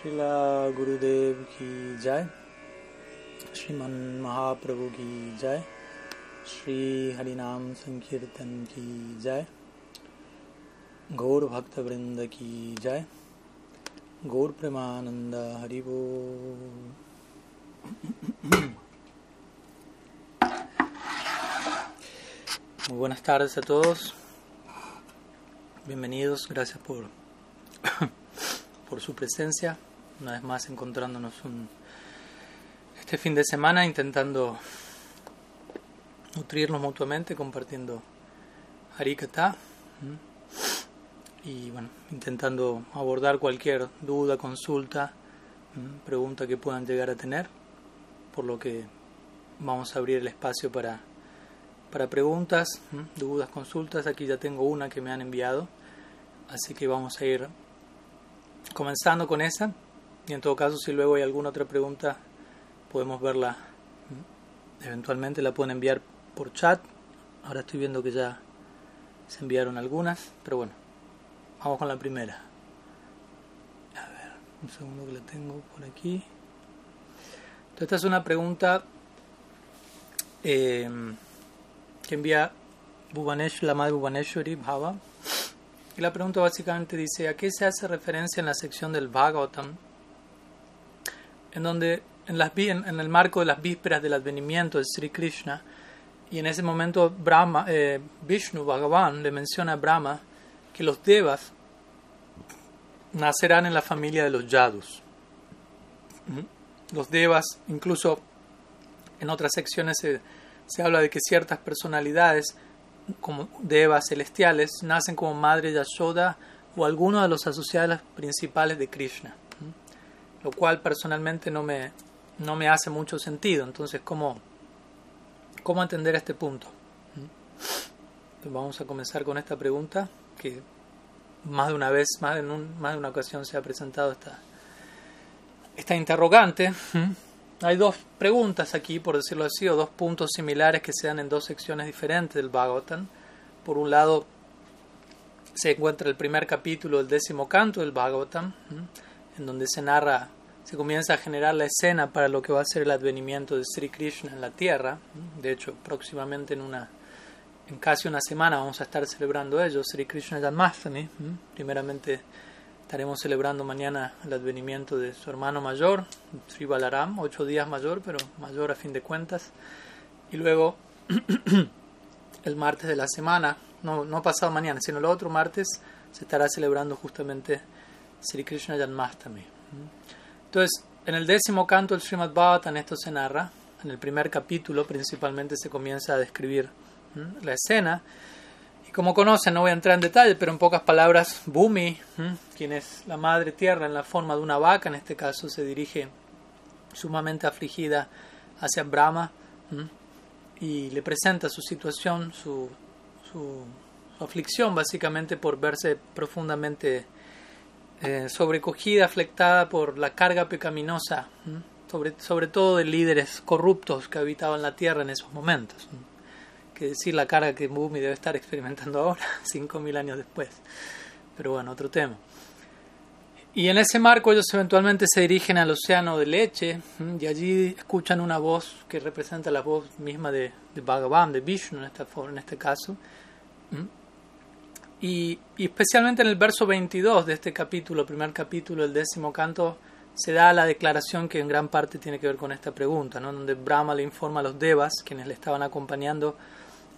Srila Gurudev ki jai, Sriman Mahaprabhu ki jai, Sri Harinam Sankirtan ki jai, Gaur Bhakta Vrinda ki jai, Gaur Premananda Haribo. Muy buenas tardes a todos. Bienvenidos, gracias por, por su presencia. Una vez más encontrándonos un, este fin de semana intentando nutrirnos mutuamente, compartiendo Harikata y bueno, intentando abordar cualquier duda, consulta, pregunta que puedan llegar a tener, por lo que vamos a abrir el espacio para para preguntas, dudas, consultas. Aquí ya tengo una que me han enviado, así que vamos a ir comenzando con esa. Y en todo caso, si luego hay alguna otra pregunta, podemos verla. Eventualmente la pueden enviar por chat. Ahora estoy viendo que ya se enviaron algunas, pero bueno, vamos con la primera. A ver, un segundo que la tengo por aquí. Entonces, esta es una pregunta. Eh, que envía la madre Bhubaneshwari Bhava. Y la pregunta básicamente dice, ¿a qué se hace referencia en la sección del Bhagavatam? En donde, en, las, en, en el marco de las vísperas del advenimiento de Sri Krishna, y en ese momento Brahma, eh, Vishnu Bhagavan le menciona a Brahma que los devas nacerán en la familia de los yadus. Los devas, incluso en otras secciones se se habla de que ciertas personalidades, como devas celestiales, nacen como madre Yashoda o alguno de los asociados principales de Krishna, lo cual personalmente no me, no me hace mucho sentido. Entonces, ¿cómo, cómo entender este punto? vamos a comenzar con esta pregunta que más de una vez, más de, un, más de una ocasión se ha presentado esta, esta interrogante. Hay dos preguntas aquí, por decirlo así, o dos puntos similares que se dan en dos secciones diferentes del Bhagavatam. Por un lado, se encuentra el primer capítulo del décimo canto del Bhagavatam, donde se narra, se comienza a generar la escena para lo que va a ser el advenimiento de Sri Krishna en la tierra. De hecho, próximamente en una en casi una semana vamos a estar celebrando ello, Sri Krishna Janmashtami. Primeramente Estaremos celebrando mañana el advenimiento de su hermano mayor, Sri Balaram, ocho días mayor, pero mayor a fin de cuentas. Y luego, el martes de la semana, no, no pasado mañana, sino el otro martes, se estará celebrando justamente Sri Krishna Janmashtami. Entonces, en el décimo canto del Srimad Bhagavatam esto se narra. En el primer capítulo principalmente se comienza a describir la escena como conocen, no voy a entrar en detalle, pero en pocas palabras, Bhumi, quien es la madre tierra en la forma de una vaca, en este caso se dirige sumamente afligida hacia Brahma y le presenta su situación, su, su, aflicción, básicamente por verse profundamente eh, sobrecogida, afectada por la carga pecaminosa, sobre, sobre todo de líderes corruptos que habitaban la tierra en esos momentos que decir la carga que Bumi debe estar experimentando ahora, 5.000 años después. Pero bueno, otro tema. Y en ese marco ellos eventualmente se dirigen al océano de leche y allí escuchan una voz que representa la voz misma de, de Bhagavan, de Vishnu en, esta, en este caso. Y, especialmente en el verso 22 de este capítulo, primer capítulo, el décimo canto, se da la declaración que en gran parte tiene que ver con esta pregunta, ¿no? donde Brahma le informa a los devas, quienes le estaban acompañando,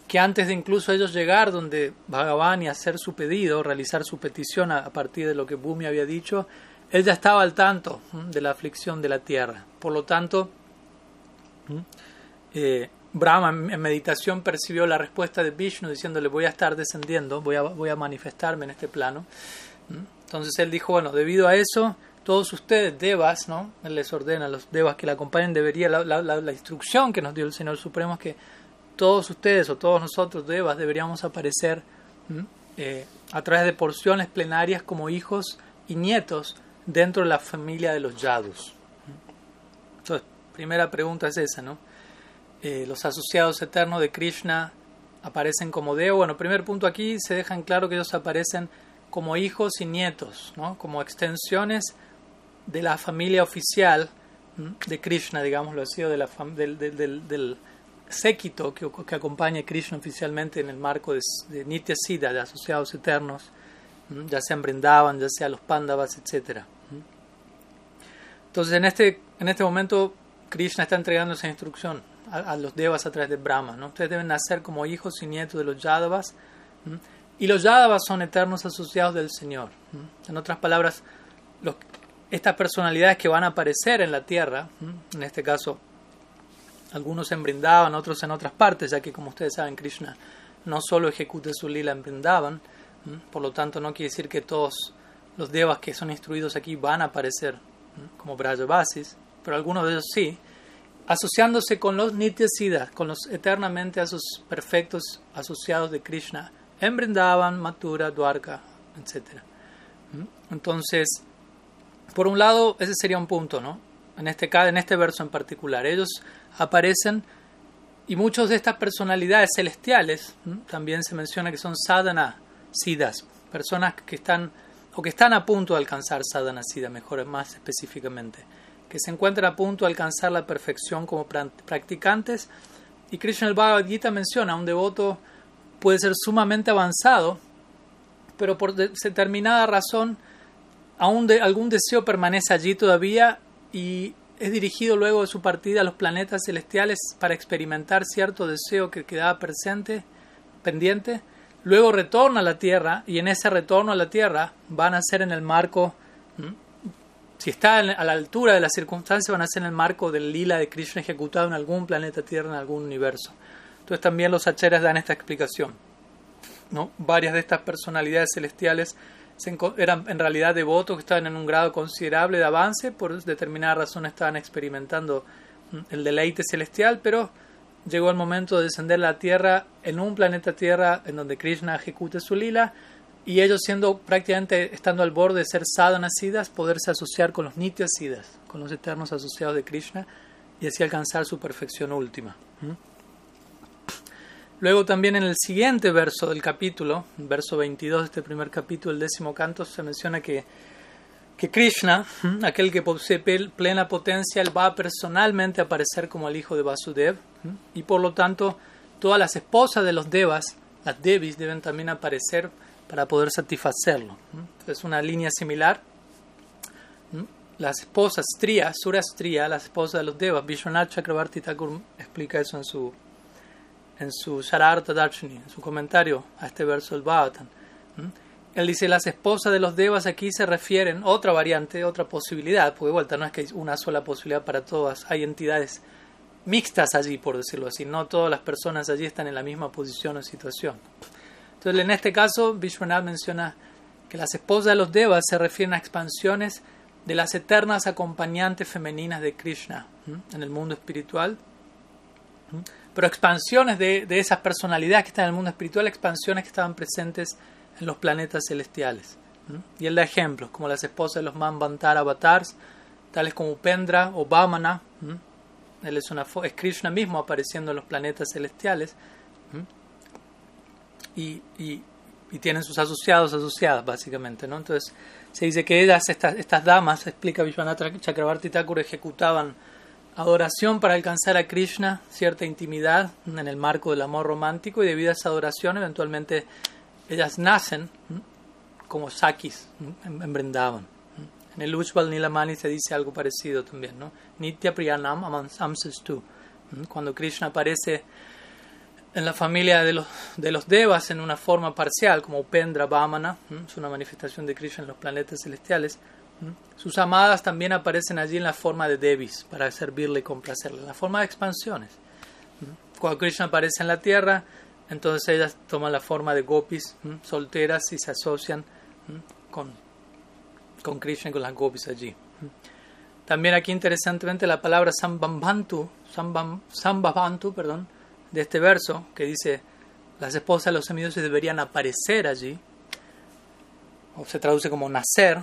que antes de incluso ellos llegar donde Bhagavan y hacer su pedido, realizar su petición a, partir de lo que Bhumi había dicho, él ya estaba al tanto de la aflicción de la tierra. Por lo tanto, eh, Brahma en meditación percibió la respuesta de Vishnu diciéndole voy a estar descendiendo, voy a, voy a manifestarme en este plano. Entonces él dijo, bueno, debido a eso, todos ustedes, devas, ¿no? Él les ordena a los devas que la acompañen, debería, la, instrucción que nos dio el Señor Supremo es que todos ustedes o todos nosotros, devas, deberíamos aparecer eh, a través de porciones plenarias como hijos y nietos dentro de la familia de los yadus. Entonces, primera pregunta es esa, ¿no? Eh, los asociados eternos de Krishna aparecen como devas. Bueno, primer punto aquí se dejan claro que ellos aparecen como hijos y nietos, ¿no? Como extensiones de la familia oficial de Krishna, digámoslo así, o de la del, del, del, séquito que, que, acompaña a Krishna oficialmente en el marco de, de Nitya Siddha, de asociados eternos, ya sean Brindavan, ya sea los Pandavas, etc. Entonces, en este, en este momento, Krishna está entregando esa instrucción a, los Devas a través de Brahma. ¿no? Ustedes deben nacer como hijos y nietos de los Yadavas. Y los Yadavas son eternos asociados del Señor. En otras palabras, los, estas personalidades que van a aparecer en la tierra, en este caso algunos en Brindavan, otros en otras partes, ya que como ustedes saben Krishna no solo ejecuta su lila en Brindavan, por lo tanto no quiere decir que todos los devas que son instruidos aquí van a aparecer como Brajavasis, pero algunos de ellos sí, asociándose con los Nityasiddhas, con los eternamente a sus perfectos asociados de Krishna, en Brindavan, Mathura, Dwarka, etc. Entonces, por un lado, ese sería un punto, ¿no? En este, en este verso en particular. Ellos aparecen y muchas de estas personalidades celestiales, también se menciona que son sadhana siddhas, personas que están o que están a punto de alcanzar sadhana siddha, mejor más específicamente, que se encuentran a punto de alcanzar la perfección como practicantes. Y Krishna el Bhagavad Gita menciona, un devoto puede ser sumamente avanzado, pero por determinada razón aún algún deseo permanece allí todavía y es dirigido luego de su partida a los planetas celestiales para experimentar cierto deseo que quedaba presente, pendiente. Luego retorna a la Tierra y en ese retorno a la Tierra van a ser en el marco, si está a la altura de las circunstancias, van a ser en el marco del lila de Krishna ejecutado en algún planeta Tierra, en algún universo. Entonces también los acheras dan esta explicación. ¿no? Varias de estas personalidades celestiales eran en realidad devotos que estaban en un grado considerable de avance, por determinada razón estaban experimentando mm, el deleite celestial, pero llegó el momento de descender a la Tierra en un planeta Tierra en donde Krishna ejecute su lila y ellos siendo prácticamente estando al borde de ser sadhana siddhas, poderse asociar con los nitya siddhas, con los eternos asociados de Krishna y así alcanzar su perfección última. Luego también en el siguiente verso del capítulo, verso 22 de este primer capítulo, el décimo canto, se menciona que, que Krishna, aquel que posee plena potencia, él va personalmente a aparecer como el hijo de Vasudev y por lo tanto todas las esposas de los devas, las devis, deben también aparecer para poder satisfacerlo. Es una línea similar. Las esposas Striya, Sura Striya, las esposas de los devas, Vishwanath Chakravarti Thakur explica eso en su en su Darshini, en su comentario a este verso del Bhavatan. Él dice, las esposas de los devas aquí se refieren, otra variante, otra posibilidad, porque de vuelta no es que hay una sola posibilidad para todas, hay entidades mixtas allí, por decirlo así, no todas las personas allí están en la misma posición o situación. Entonces, en este caso, Vishwanath menciona que las esposas de los devas se refieren a expansiones de las eternas acompañantes femeninas de Krishna en el mundo espiritual pero expansiones de, de, esas personalidades que están en el mundo espiritual, expansiones que estaban presentes en los planetas celestiales. Y él da ejemplos, como las esposas de los Manvantar avatars, tales como Upendra o Vamana. Él es, una, es Krishna mismo apareciendo en los planetas celestiales. Y, y, y, tienen sus asociados, asociadas, básicamente. ¿no? Entonces, se dice que ellas, estas, estas damas, explica Vishwanath Chakrabarti Thakur, ejecutaban adoración para alcanzar a Krishna, cierta intimidad en el marco del amor romántico y debido a esa adoración eventualmente ellas nacen como Sakis en Brindavan. En el Ujjval Nilamani se dice algo parecido también, ¿no? Nitya Priyanam tu. Cuando Krishna aparece en la familia de los, de los Devas en una forma parcial, como Upendra Vamana, es una manifestación de Krishna en los planetas celestiales, sus amadas también aparecen allí en la forma de Devis para servirle y complacerle, en la forma de expansiones. Cuando Krishna aparece en la tierra, entonces ellas toman la forma de gopis, solteras y se asocian con, con Krishna y con las gopis allí. También aquí interesantemente la palabra sambhavantu, sambhavantu, perdón, de este verso que dice las esposas de los semidioses deberían aparecer allí, o se traduce como nacer,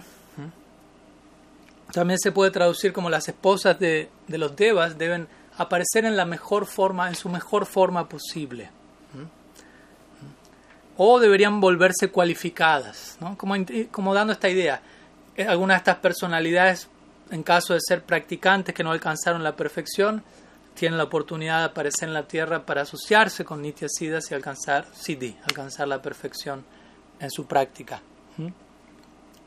también se puede traducir como las esposas de, de los devas deben aparecer en la mejor forma, en su mejor forma posible. O deberían volverse cualificadas, como, como dando esta idea. Eh, algunas de estas personalidades en caso de ser practicantes que no alcanzaron la perfección, tienen la oportunidad de aparecer en la tierra para asociarse con Nitya Siddhas y alcanzar Siddhi, alcanzar la perfección en su práctica. ¿Mm?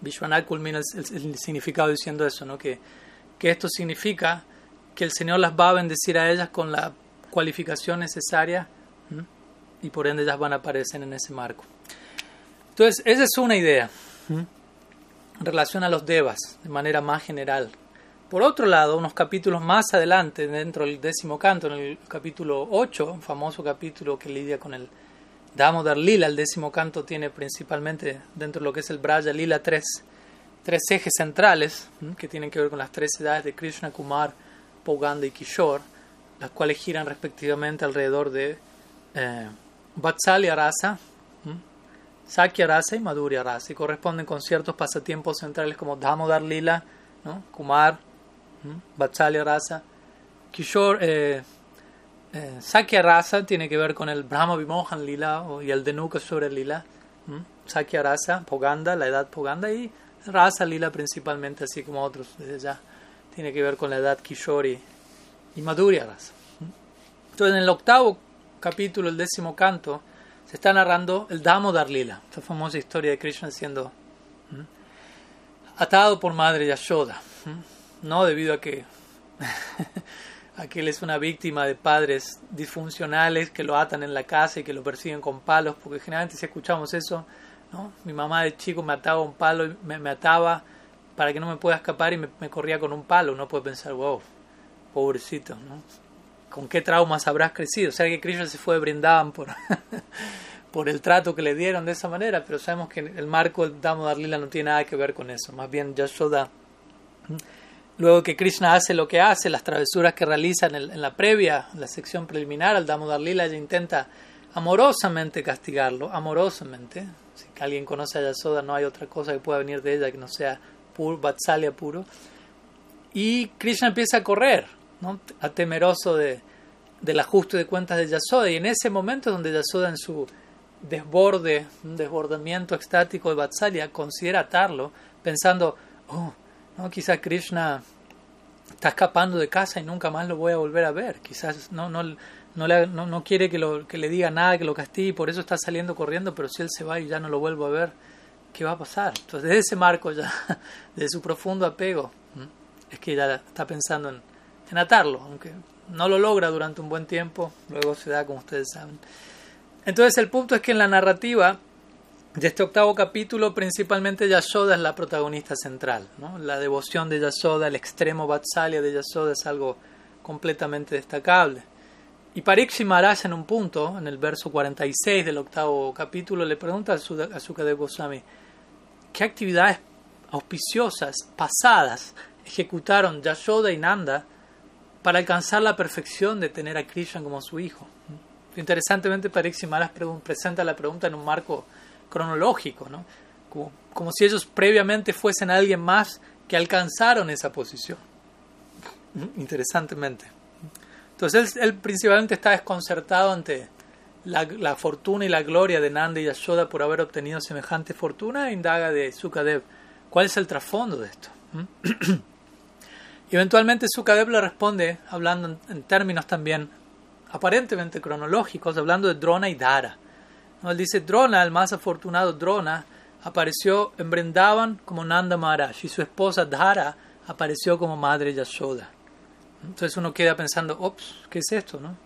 Vishwanath culmina el, significado diciendo eso, ¿no? que, que esto significa que el Señor las va a bendecir a ellas con la cualificación necesaria y por ende ellas van a aparecer en ese marco. Entonces, esa es una idea en relación a los devas, de manera más general. Por otro lado, unos capítulos más adelante, dentro del décimo canto, en el capítulo 8, un famoso capítulo que lidia con el Damodar Lila, el décimo canto tiene principalmente dentro de lo que es el Braya Lila tres, tres ejes centrales que tienen que ver con las tres edades de Krishna, Kumar, Poganda y Kishore, las cuales giran respectivamente alrededor de eh, Vatsalya Rasa, Sakya Rasa y Madhurya Rasa, y corresponden con ciertos pasatiempos centrales como Damodar Lila. Kumar, Vatsalya Rasa, Kishore, eh, eh, Sakya Rasa tiene que ver con el Brahma Vimohan Lila y el Denuka sobre Lila, Sakya Rasa, Poganda, la edad Poganda, y Rasa Lila principalmente, así como otros desde ya, tiene que ver con la edad Kishore y, Madhurya Rasa. Entonces, en el octavo capítulo, el décimo canto, se está narrando el Damodar Lila, esta famosa historia de Krishna siendo atado por madre Yashoda, no debido a que, a que él es una víctima de padres disfuncionales que lo atan en la casa y que lo persiguen con palos, porque generalmente si escuchamos eso, ¿no? mi mamá de chico me ataba un palo y me, ataba para que no me pueda escapar y me, me, corría con un palo, uno puede pensar, wow, pobrecito, ¿no? con qué traumas habrás crecido. O sea que Krishna se fue brindaban por, por el trato que le dieron de esa manera, pero sabemos que el marco del Damodar Lila no tiene nada que ver con eso. Más bien Yashoda, luego que Krishna hace lo que hace, las travesuras que realiza en, la previa, en la sección preliminar al Damodar Lila, ella intenta amorosamente castigarlo, amorosamente. Si alguien conoce a Yashoda, no hay otra cosa que pueda venir de ella que no sea pur, Vatsalya puro. Y Krishna empieza a correr, ¿no? temeroso de, del ajuste de cuentas de Yasoda. Y en ese momento donde Yasoda en su desborde, un desbordamiento extático de Vatsalya, considera atarlo, pensando, oh, no, quizás Krishna está escapando de casa y nunca más lo voy a volver a ver. Quizás no, no, no, le, no, quiere que, lo, que le diga nada, que lo castigue, por eso está saliendo corriendo, pero si él se va y ya no lo vuelvo a ver, ¿qué va a pasar? Entonces, desde ese marco ya, de su profundo apego, es que ya está pensando en, en atarlo, aunque no lo logra durante un buen tiempo, luego se da como ustedes saben. Entonces el punto es que en la narrativa de este octavo capítulo principalmente Yashoda es la protagonista central, ¿no? la devoción de Yashoda, el extremo Vatsalya de Yashoda es algo completamente destacable. Y Parikshi Maharaj en un punto, en el verso 46 del octavo capítulo, le pregunta a Sukadev Goswami, ¿qué actividades auspiciosas, pasadas, ejecutaron Yashoda y Nanda para alcanzar la perfección de tener a Krishna como su hijo. Interesantemente, Pariksit Maharaj presenta la pregunta en un marco cronológico, ¿no? como, si ellos previamente fuesen alguien más que alcanzaron esa posición. Interesantemente. Entonces él, principalmente está desconcertado ante la, fortuna y la gloria de Nanda y Yashoda por haber obtenido semejante fortuna e indaga de Sukadev cuál es el trasfondo de esto. eventualmente Sukadev le responde, hablando en términos también aparentemente cronológicos, hablando de Drona y Dara. Él dice, Drona, el más afortunado Drona, apareció en Brindavan como Nanda Maharaj y su esposa Dara apareció como madre Yashoda. Entonces uno queda pensando, ops, ¿qué es esto? No?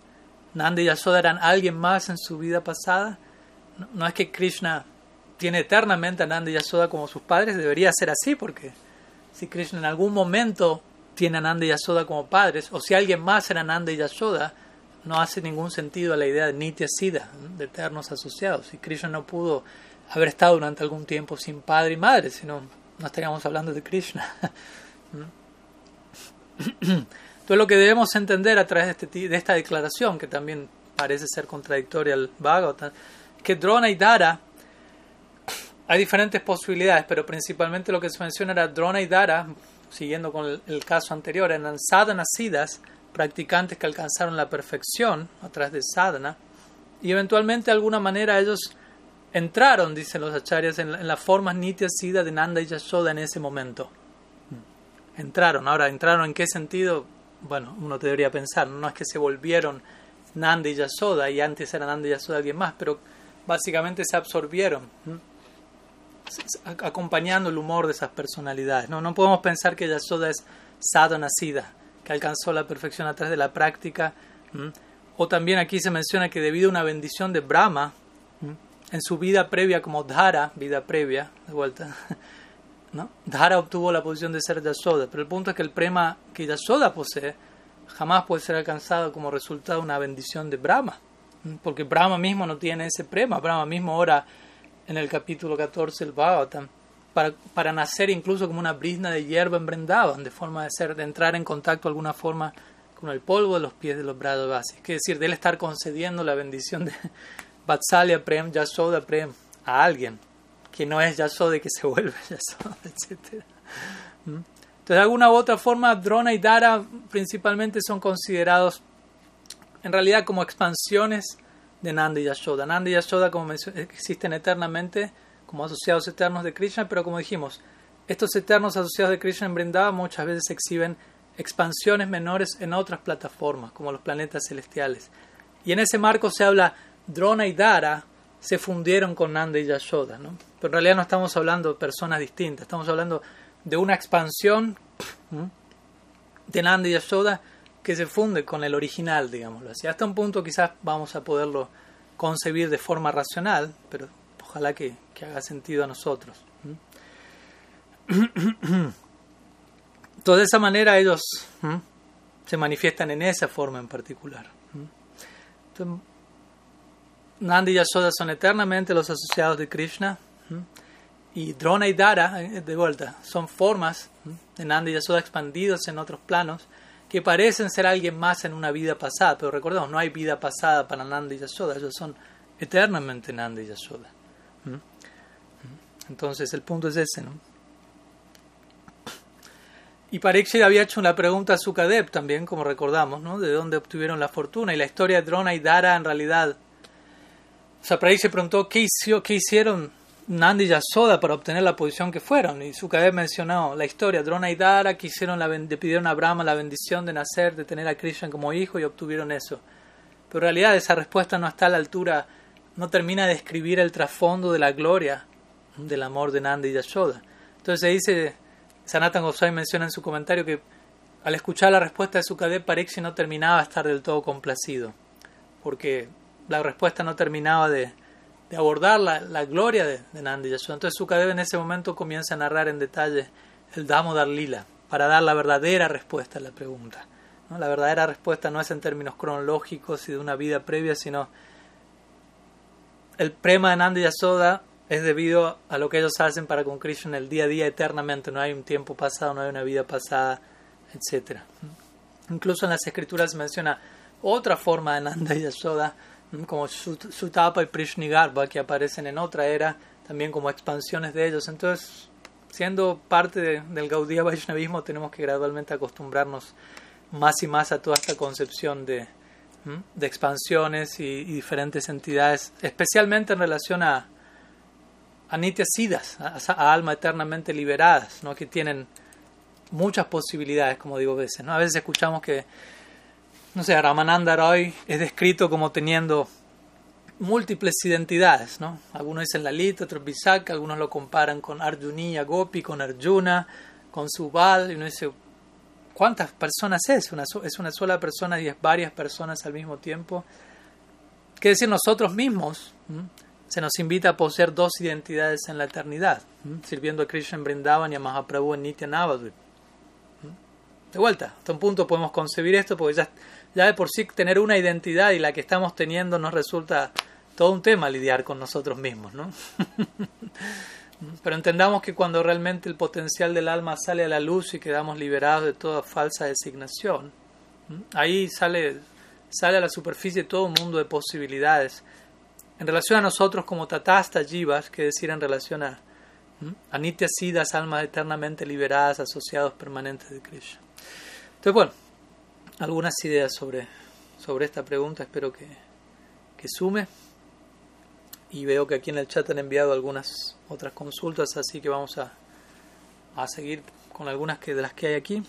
Nanda y Yashoda eran alguien más en su vida pasada. No, no es que Krishna tiene eternamente a Nanda y Yashoda como sus padres, debería ser así porque si Krishna en algún momento tiene a Nanda y Yashoda como padres, o si alguien más era Nanda y Yashoda, no hace ningún sentido a la idea de Nitya Siddha, de eternos asociados. Si Krishna no pudo haber estado durante algún tiempo sin padre y madre, sino no estaríamos hablando de Krishna. Entonces lo que debemos entender a través de, este, de esta declaración, que también parece ser contradictoria al Bhagavatam, que Drona y Dara hay diferentes posibilidades, pero principalmente lo que se menciona era Drona y Dara siguiendo con el, caso anterior, eran sadhana siddhas, practicantes que alcanzaron la perfección a través de sadhana, y eventualmente de alguna manera ellos entraron, dicen los acharyas, en, la, forma nitya siddha de Nanda y Yashoda en ese momento. entraron. Ahora, ¿entraron en qué sentido? Bueno, uno debería pensar, no es que se volvieron Nanda y Yasoda y antes eran Nanda y Yasoda alguien más, pero básicamente se absorbieron, acompañando el humor de esas personalidades. No, no podemos pensar que Yasoda es Sado nacida, que alcanzó la perfección a través de la práctica. O también aquí se menciona que debido a una bendición de Brahma, en su vida previa como Dhara, vida previa, de vuelta, ¿no? Dhara obtuvo la posición de ser Yasoda, pero el punto es que el prema que Yasoda posee jamás puede ser alcanzado como resultado de una bendición de Brahma, porque Brahma mismo no tiene ese prema, Brahma mismo ora en el capítulo 14 del Bhagavatam, para, para nacer incluso como una brisna de hierba en de forma de ser, de entrar en contacto de alguna forma con el polvo de los pies de los básicos. Es decir, de él estar concediendo la bendición de Vatsalya Prem, Yasoda Prem a alguien que no es Yasoda y que se vuelve Yasoda, etc. ¿Mm? Entonces, de alguna u otra forma, Drona y Dara principalmente son considerados en realidad como expansiones de Nanda y Yashoda. Nanda y Yashoda, como existen eternamente como asociados eternos de Krishna, pero como dijimos, estos eternos asociados de Krishna en Vrindavan muchas veces exhiben expansiones menores en otras plataformas, como los planetas celestiales. Y en ese marco se habla, Drona y Dara se fundieron con Nanda y Yashoda, ¿no? Pero en realidad no estamos hablando de personas distintas, estamos hablando de una expansión de Nanda y Yashoda que se funde con el original, digámoslo así. Hasta un punto quizás vamos a poderlo concebir de forma racional, pero ojalá que, haga sentido a nosotros. Entonces, de esa manera ellos se manifiestan en esa forma en particular. Entonces, Nanda y Yashoda son eternamente los asociados de Krishna. Y Drona y Dara, eh, de vuelta, son formas de Nanda y Yashoda expandidos en otros planos que parecen ser alguien más en una vida pasada. Pero recordemos, no hay vida pasada para Nanda y Yashoda, ellos son eternamente Nanda y Yashoda. Entonces el punto es ese, ¿no? Y Parikshit había hecho una pregunta a Sukadev también, como recordamos, ¿no? De dónde obtuvieron la fortuna. Y la historia de Drona y Dara en realidad... O sea, Parikshit preguntó qué, qué hicieron Nandi y Yasoda para obtener la posición que fueron. Y Sukadev mencionó la historia. Drona y Dara quisieron la, le pidieron a Brahma la bendición de nacer, de tener a Krishna como hijo y obtuvieron eso. Pero en realidad esa respuesta no está a la altura no termina de describir el trasfondo de la gloria del amor de Nanda y Yashoda. Entonces se dice, Sanatan Goswami menciona en su comentario que al escuchar la respuesta de Sukadev, Pariksit no terminaba de estar del todo complacido, porque la respuesta no terminaba de, abordar la, gloria de, Nanda y Yashoda. Entonces Sukadev en ese momento comienza a narrar en detalle el Damodar Lila, para dar la verdadera respuesta a la pregunta. La verdadera respuesta no es en términos cronológicos y de una vida previa, sino el prema de Nanda y Yasoda es debido a lo que ellos hacen para con Krishna el día a día eternamente. No hay un tiempo pasado, no hay una vida pasada, etc. Incluso en las escrituras menciona otra forma de Nanda y Yasoda, como Sutapa y Prishnigarba, que aparecen en otra era, también como expansiones de ellos. Entonces, siendo parte del Gaudiya Vaishnavismo, tenemos que gradualmente acostumbrarnos más y más a toda esta concepción de, de expansiones y, diferentes entidades, especialmente en relación a, a sidas, a, almas eternamente liberadas, ¿no? que tienen muchas posibilidades, como digo a veces. ¿no? A veces escuchamos que, no sé, Ramananda Roy es descrito como teniendo múltiples identidades. ¿no? Algunos dicen Lalita, otros Visakha, algunos lo comparan con Arjuni, Gopi, con Arjuna, con Subal, y uno dice, ¿Cuántas personas es? Una, ¿Es una sola persona y es varias personas al mismo tiempo? ¿Qué decir nosotros mismos? Se nos invita a poseer dos identidades en la eternidad, sirviendo a Krishna en Brindavan y a Mahaprabhu en Nitya Navadvip. De vuelta, hasta un punto podemos concebir esto porque ya, ya de por sí tener una identidad y la que estamos teniendo nos resulta todo un tema lidiar con nosotros mismos, ¿no? Pero entendamos que cuando realmente el potencial del alma sale a la luz y quedamos liberados de toda falsa designación, ahí sale, sale a la superficie todo un mundo de posibilidades. En relación a nosotros como tatasta jivas, que decir en relación a, a nitya almas eternamente liberadas, asociados permanentes de Krishna. Entonces, bueno, algunas ideas sobre, sobre esta pregunta, espero que, que sume y veo que aquí en el chat han enviado algunas otras consultas, así que vamos a, a seguir con algunas que, de las que hay aquí.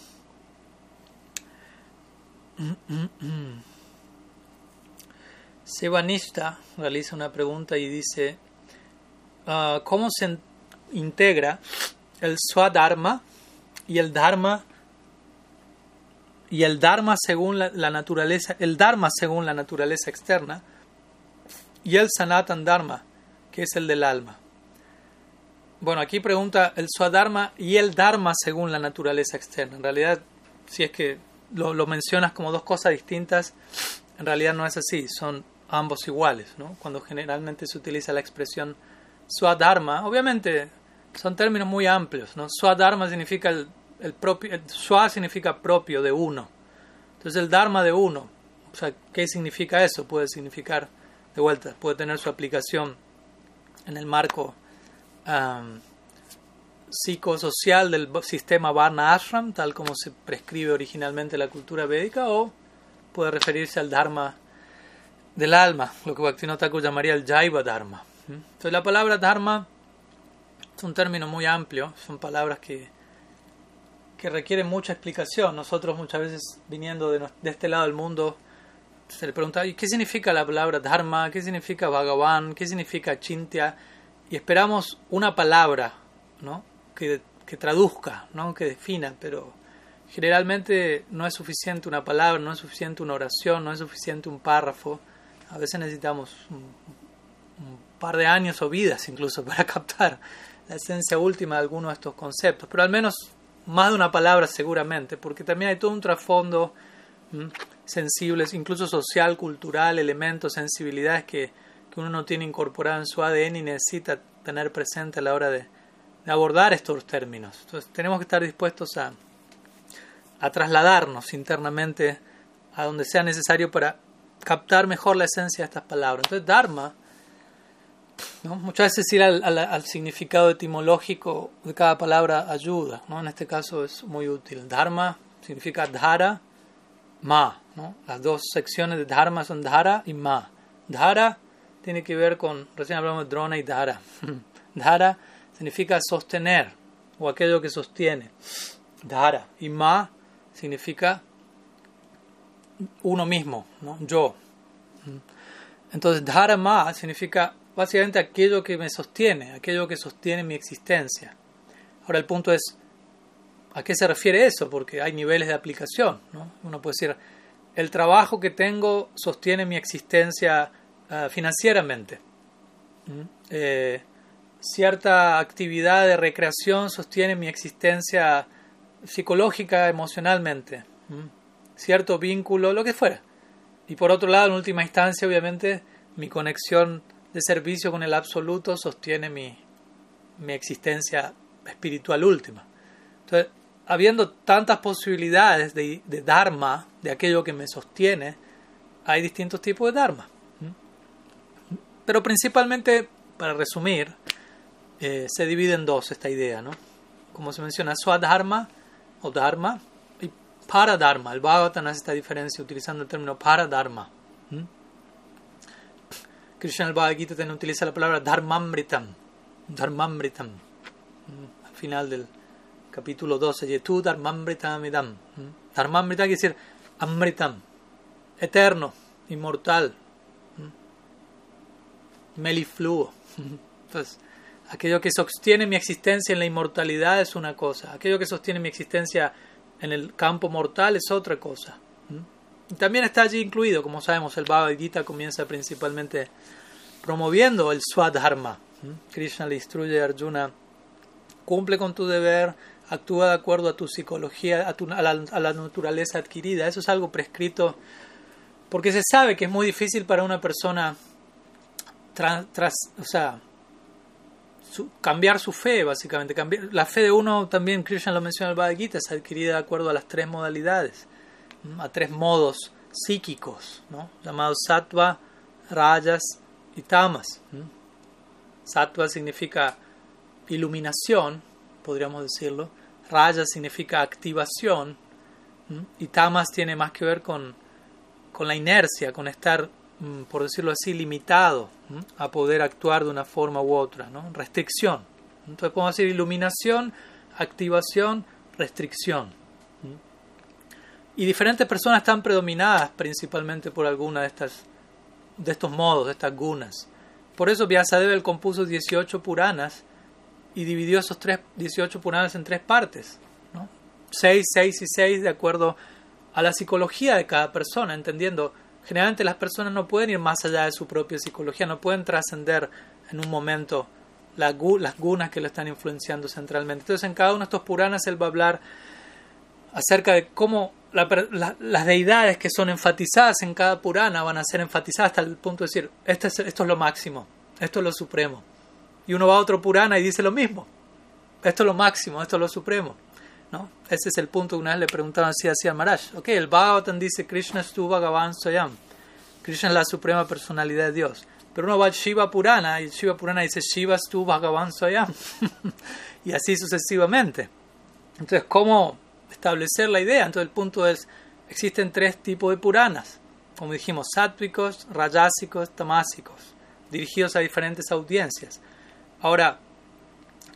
Sebanista realiza una pregunta y dice, ah, ¿cómo se integra el swadharma y el dharma y el dharma según la, naturaleza, el dharma según la naturaleza externa y el sanatan dharma, que es el del alma? Bueno, aquí pregunta el swadharma y el dharma según la naturaleza externa. En realidad, si es que lo, lo mencionas como dos cosas distintas, en realidad no es así, son ambos iguales, ¿no? Cuando generalmente se utiliza la expresión swadharma, obviamente son términos muy amplios, ¿no? Swadharma significa el, el propio, el swa significa propio de uno. Entonces el dharma de uno, o sea, ¿qué significa eso? Puede significar, de vuelta, puede tener su aplicación en el marco psicosocial del sistema Varna Ashram, tal como se prescribe originalmente la cultura védica, o puede referirse al dharma del alma, lo que Bhaktivinoda Thakur llamaría el Jaiva Dharma. Entonces la palabra Dharma es un término muy amplio, son palabras que, que requieren mucha explicación. Nosotros muchas veces viniendo de este lado del mundo se le pregunta, ¿qué significa la palabra Dharma? ¿Qué significa Bhagavan? ¿Qué significa Chintya? Y esperamos una palabra ¿no? que, que traduzca, ¿no? que defina, pero generalmente no es suficiente una palabra, no es suficiente una oración, no es suficiente un párrafo a veces necesitamos un, par de años o vidas incluso para captar la esencia última de alguno de estos conceptos, pero al menos más de una palabra seguramente, porque también hay todo un trasfondo sensible, incluso social, cultural, elementos, sensibilidades que, que, uno no tiene incorporado en su ADN y necesita tener presente a la hora de, de abordar estos términos. Entonces tenemos que estar dispuestos a, a trasladarnos internamente a donde sea necesario para captar mejor la esencia de estas palabras. Entonces, Dharma, ¿no? muchas veces ir al, significado etimológico de cada palabra ayuda. ¿no? En este caso es muy útil. Dharma significa Dhara, Ma. ¿no? Las dos secciones de Dharma son Dhara y Ma. Dhara tiene que ver con, recién hablamos de Drona y Dhara. Dhara significa sostener o aquello que sostiene. Dhara. Y Ma significa uno mismo, ¿no? yo. Entonces, dharma significa básicamente aquello que me sostiene, aquello que sostiene mi existencia. Ahora el punto es, ¿a qué se refiere eso? Porque hay niveles de aplicación. ¿no? Uno puede decir, el trabajo que tengo sostiene mi existencia uh, financieramente. Eh, cierta actividad de recreación sostiene mi existencia psicológica, emocionalmente cierto vínculo, lo que fuera. Y por otro lado, en última instancia, obviamente, mi conexión de servicio con el absoluto sostiene mi, mi existencia espiritual última. Entonces, habiendo tantas posibilidades de, Dharma, de aquello que me sostiene, hay distintos tipos de Dharma. Pero principalmente, para resumir, eh, se divide en dos esta idea, ¿no? Como se menciona, Swadharma o Dharma, Paradharma. El Bhagavatam hace esta diferencia utilizando el término Paradharma. ¿Mm? Krishna el Bhagavad Gita utiliza la palabra Dharmamritam. Dharmamritam. Al final del capítulo 12, Yetu Dharmamritam idam. ¿Mm? Dharmamritam quiere decir Amritam, eterno, inmortal, melifluo. Entonces, aquello que sostiene mi existencia en la inmortalidad es una cosa, aquello que sostiene mi existencia en el campo mortal es otra cosa. Y también está allí incluido, como sabemos, el Bhagavad Gita comienza principalmente promoviendo el Swadharma. Krishna le instruye a Arjuna, cumple con tu deber, actúa de acuerdo a tu psicología, a, tu, a, la, naturaleza adquirida. Eso es algo prescrito porque se sabe que es muy difícil para una persona tras, o sea, cambiar su fe, básicamente. Cambiar, la fe de uno, también Krishna lo menciona en el Bhagavad Gita, es adquirida de acuerdo a las tres modalidades, a tres modos psíquicos, ¿no? llamados sattva, rayas y tamas. Sattva significa iluminación, podríamos decirlo. Rayas significa activación. Y tamas tiene más que ver con, con la inercia, con estar Mm, por decirlo así, limitado a poder actuar de una forma u otra, ¿no? restricción. Entonces podemos decir iluminación, activación, restricción. Y diferentes personas están predominadas principalmente por alguna de estas de estos modos, de estas gunas. Por eso Vyasadeva compuso 18 Puranas y dividió esos tres, 18 Puranas en tres partes. ¿no? 6, 6 y 6 de acuerdo a la psicología de cada persona, entendiendo, generalmente las personas no pueden ir más allá de su propia psicología, no pueden trascender en un momento las gunas que lo están influenciando centralmente. Entonces en cada uno de estos Puranas él va a hablar acerca de cómo las deidades que son enfatizadas en cada Purana van a ser enfatizadas hasta el punto de decir, esto es, esto es lo máximo, esto es lo supremo. Y uno va a otro Purana y dice lo mismo, esto es lo máximo, esto es lo supremo. ¿no? Ese es el punto una vez le preguntaron así a Maharaj. Ok, el Bhagavatam dice Krishna tu Bhagavan Soyam. Krishna es la suprema personalidad de Dios. Pero uno va al Shiva Purana y Shiva Purana dice Shiva tu Bhagavan Soyam. y así sucesivamente. Entonces, ¿cómo establecer la idea. Entonces el punto es, existen tres tipos de Puranas, como dijimos, sáttvicos, rayásicos, tamásicos, dirigidos a diferentes audiencias. Ahora,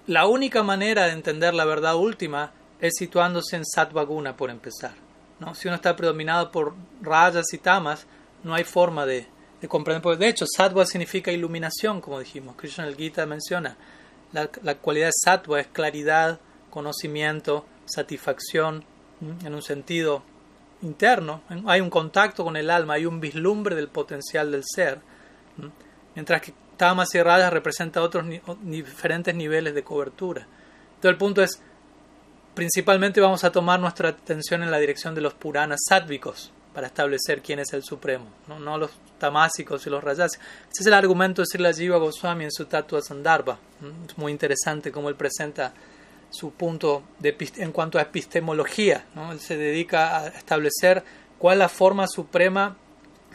la única manera de entender la verdad última es situándose en Sattvaguna, por empezar. ¿no? Si uno está predominado por rayas y tamas, no hay forma de, comprender. de hecho, sattva significa iluminación, como dijimos. Krishna el Gita menciona. La, la cualidad de sattva es claridad, conocimiento, satisfacción en un sentido interno, hay un contacto con el alma, hay un vislumbre del potencial del ser, mientras que y rayas representa otros diferentes niveles de cobertura. Entonces el punto es, principalmente vamos a tomar nuestra atención en la dirección de los puranas sádvicos para establecer quién es el supremo, no, los tamásicos y los rayas. Ese es el argumento de Srila Jiva Goswami en su Tattva Sandarbha. Es muy interesante cómo él presenta su punto de, en cuanto a epistemología. ¿no? Él se dedica a establecer cuál es la forma suprema,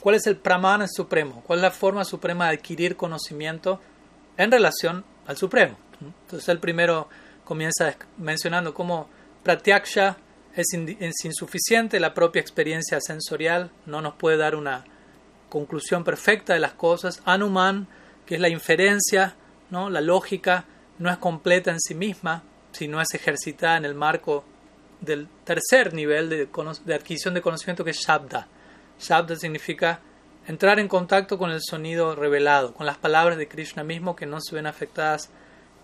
cuál es el pramana supremo, cuál es la forma suprema de adquirir conocimiento en relación al supremo. Entonces él primero comienza mencionando cómo pratyaksha es, es insuficiente, la propia experiencia sensorial no nos puede dar una conclusión perfecta de las cosas. Anuman, que es la inferencia, ¿no? la lógica, no es completa en sí misma si no es ejercitada en el marco del tercer nivel de, de adquisición de conocimiento que es Shabda. Shabda significa entrar en contacto con el sonido revelado, con las palabras de Krishna mismo que no se ven afectadas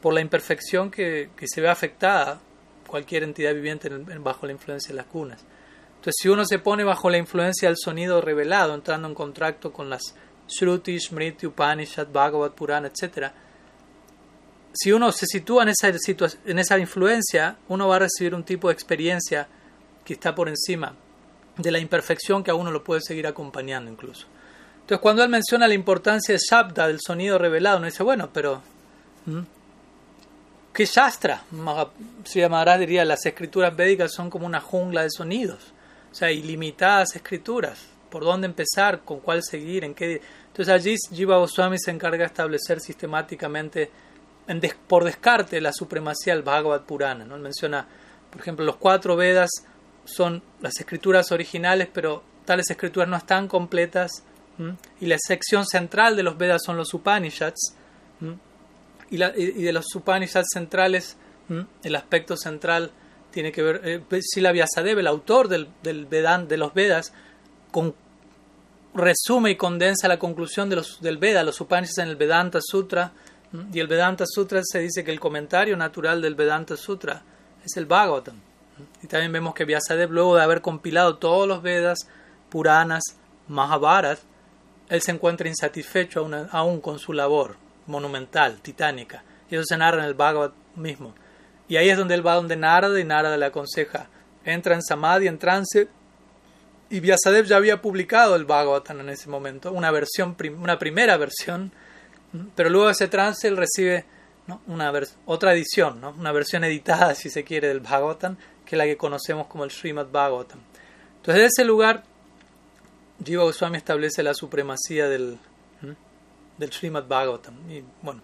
por la imperfección que, que se ve afectada cualquier entidad viviente bajo la influencia de las cunas. Entonces, si uno se pone bajo la influencia del sonido revelado, entrando en contacto con las Shruti, Smriti, Upanishad, Bhagavad, Purana, etc., si uno se sitúa en esa influencia, uno va a recibir un tipo de experiencia que está por encima de la imperfección que a uno lo puede seguir acompañando incluso. Entonces, cuando él menciona la importancia del Shabda, del sonido revelado, uno dice, bueno, pero ¿qué Shastra? Si llamará diría, las escrituras védicas son como una jungla de sonidos, o sea, ilimitadas escrituras. ¿Por dónde empezar? ¿Con cuál seguir? ¿En qué? Entonces allí Jiva Goswami se encarga de establecer sistemáticamente por descarte la supremacía del Bhagavad Purana. ¿no? menciona, por ejemplo, los cuatro Vedas son las escrituras originales, pero tales escrituras no están completas. Y la sección central de los Vedas son los Upanishads. Y, de los Upanishads centrales, el aspecto central tiene que ver. Eh, Sila Vyasadeva, el autor del, del de los Vedas, resume y condensa la conclusión de los, del Veda, los Upanishads en el Vedanta Sutra y el Vedanta Sutra se dice que el comentario natural del Vedanta Sutra es el Bhagavatam. Y también vemos que Vyasadeva, luego de haber compilado todos los Vedas, Puranas, Mahabharat, él se encuentra insatisfecho aún, con su labor monumental, titánica. Y eso se narra en el Bhagavad mismo. Y ahí es donde él va donde Narada y Narada le aconseja. Entra en Samadhi, en trance. Y Vyasadeva ya había publicado el Bhagavatam en ese momento, una, versión, una primera versión pero luego de ese trance él recibe otra edición, una versión editada, si se quiere, del Bhagavatam, que la que conocemos como el Srimad Bhagavatam. Entonces, en ese lugar, Jiva Goswami establece la supremacía del, del Srimad Bhagavatam. Y bueno,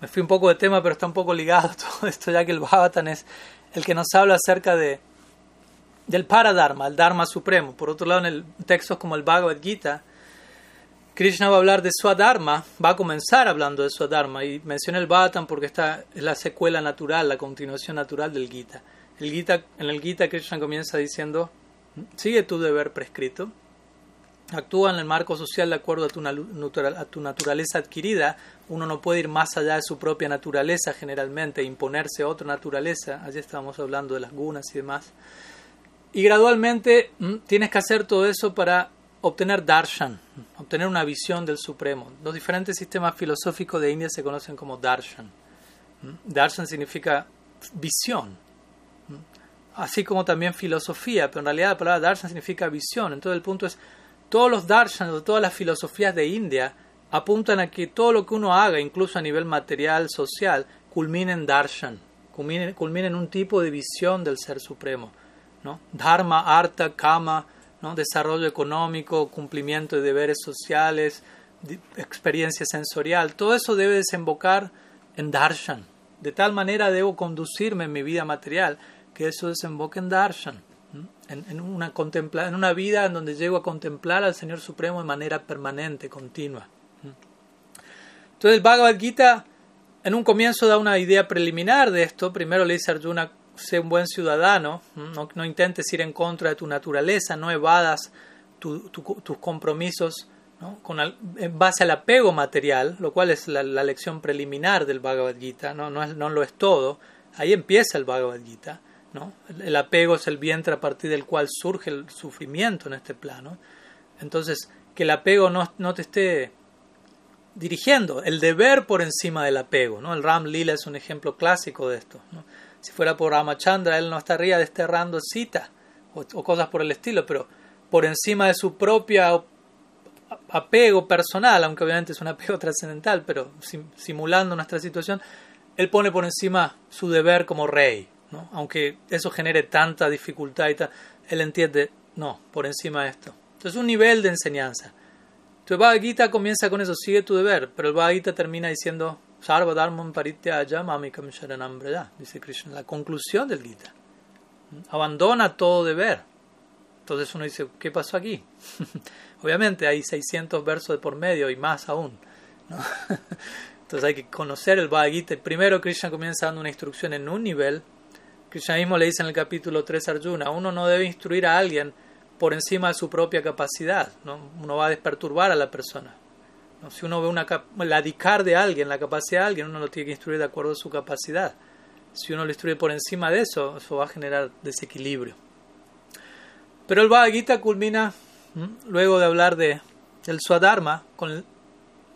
me fui un poco de tema, pero está un poco ligado todo esto, ya que el Bhagavatam es el que nos habla acerca de del Paradharma, el Dharma supremo. Por otro lado, en textos como el Bhagavad Gita, Krishna va a hablar de Swadharma, va a comenzar hablando de Swadharma y menciona el Bhattan porque esta es la secuela natural, la continuación natural del Gita. El Gita, en el Gita Krishna comienza diciendo, sigue tu deber prescrito, actúa en el marco social de acuerdo a tu, a tu naturaleza adquirida, uno no puede ir más allá de su propia naturaleza generalmente, imponerse otra naturaleza, allí estábamos hablando de las gunas y demás, y gradualmente tienes que hacer todo eso para obtener darshan, obtener una visión del Supremo. Los diferentes sistemas filosóficos de India se conocen como darshan. Darshan significa visión, así como también filosofía, pero en realidad la palabra darshan significa visión. Entonces el punto es, todos los darshan, todas las filosofías de India apuntan a que todo lo que uno haga, incluso a nivel material, social, culmine en darshan, culmine, culmine en un tipo de visión del Ser Supremo. ¿no? Dharma, arta, kama, ¿no? desarrollo económico, cumplimiento de deberes sociales, experiencia sensorial, todo eso debe desembocar en darshan. De tal manera debo conducirme en mi vida material que eso desemboque en darshan, en, una en una vida en donde llego a contemplar al Señor Supremo de manera permanente, continua. Entonces el Bhagavad Gita en un comienzo da una idea preliminar de esto. Primero le dice Arjuna, sé un buen ciudadano, no, no intentes ir en contra de tu naturaleza, no evadas tus compromisos Con en base al apego material, lo cual es la, lección preliminar del Bhagavad Gita, ¿no? No, no, lo es todo, ahí empieza el Bhagavad Gita. El, apego es el vientre a partir del cual surge el sufrimiento en este plano. Entonces, que el apego no, no te esté dirigiendo, el deber por encima del apego. ¿no? El Ram Lila es un ejemplo clásico de esto. Si fuera por Ramachandra, él no estaría desterrando cita o, cosas por el estilo, pero por encima de su propio apego personal, aunque obviamente es un apego trascendental, pero simulando nuestra situación, él pone por encima su deber como rey, aunque eso genere tanta dificultad él entiende, no, por encima de esto. Entonces un nivel de enseñanza. Tu Bhagavad Gita comienza con eso, sigue tu deber, pero el Bhagavad Gita termina diciendo, Sarva Dharmam Mamikam Sharanam dice Krishna, la conclusión del Gita. Abandona todo deber. Entonces uno dice, ¿qué pasó aquí? Obviamente hay 600 versos de por medio y más aún. Entonces hay que conocer el Bhagavad Gita. Primero Krishna comienza dando una instrucción en un nivel. Krishna mismo le dice en el capítulo 3 a Arjuna, uno no debe instruir a alguien por encima de su propia capacidad. ¿no? Uno va a desperturbar a la persona. Si uno ve una, la dicar de alguien, la capacidad de alguien, uno lo tiene que instruir de acuerdo a su capacidad. Si uno lo instruye por encima de eso, eso va a generar desequilibrio. Pero el Bhagavad Gita culmina, luego de hablar de, del Swadharma, con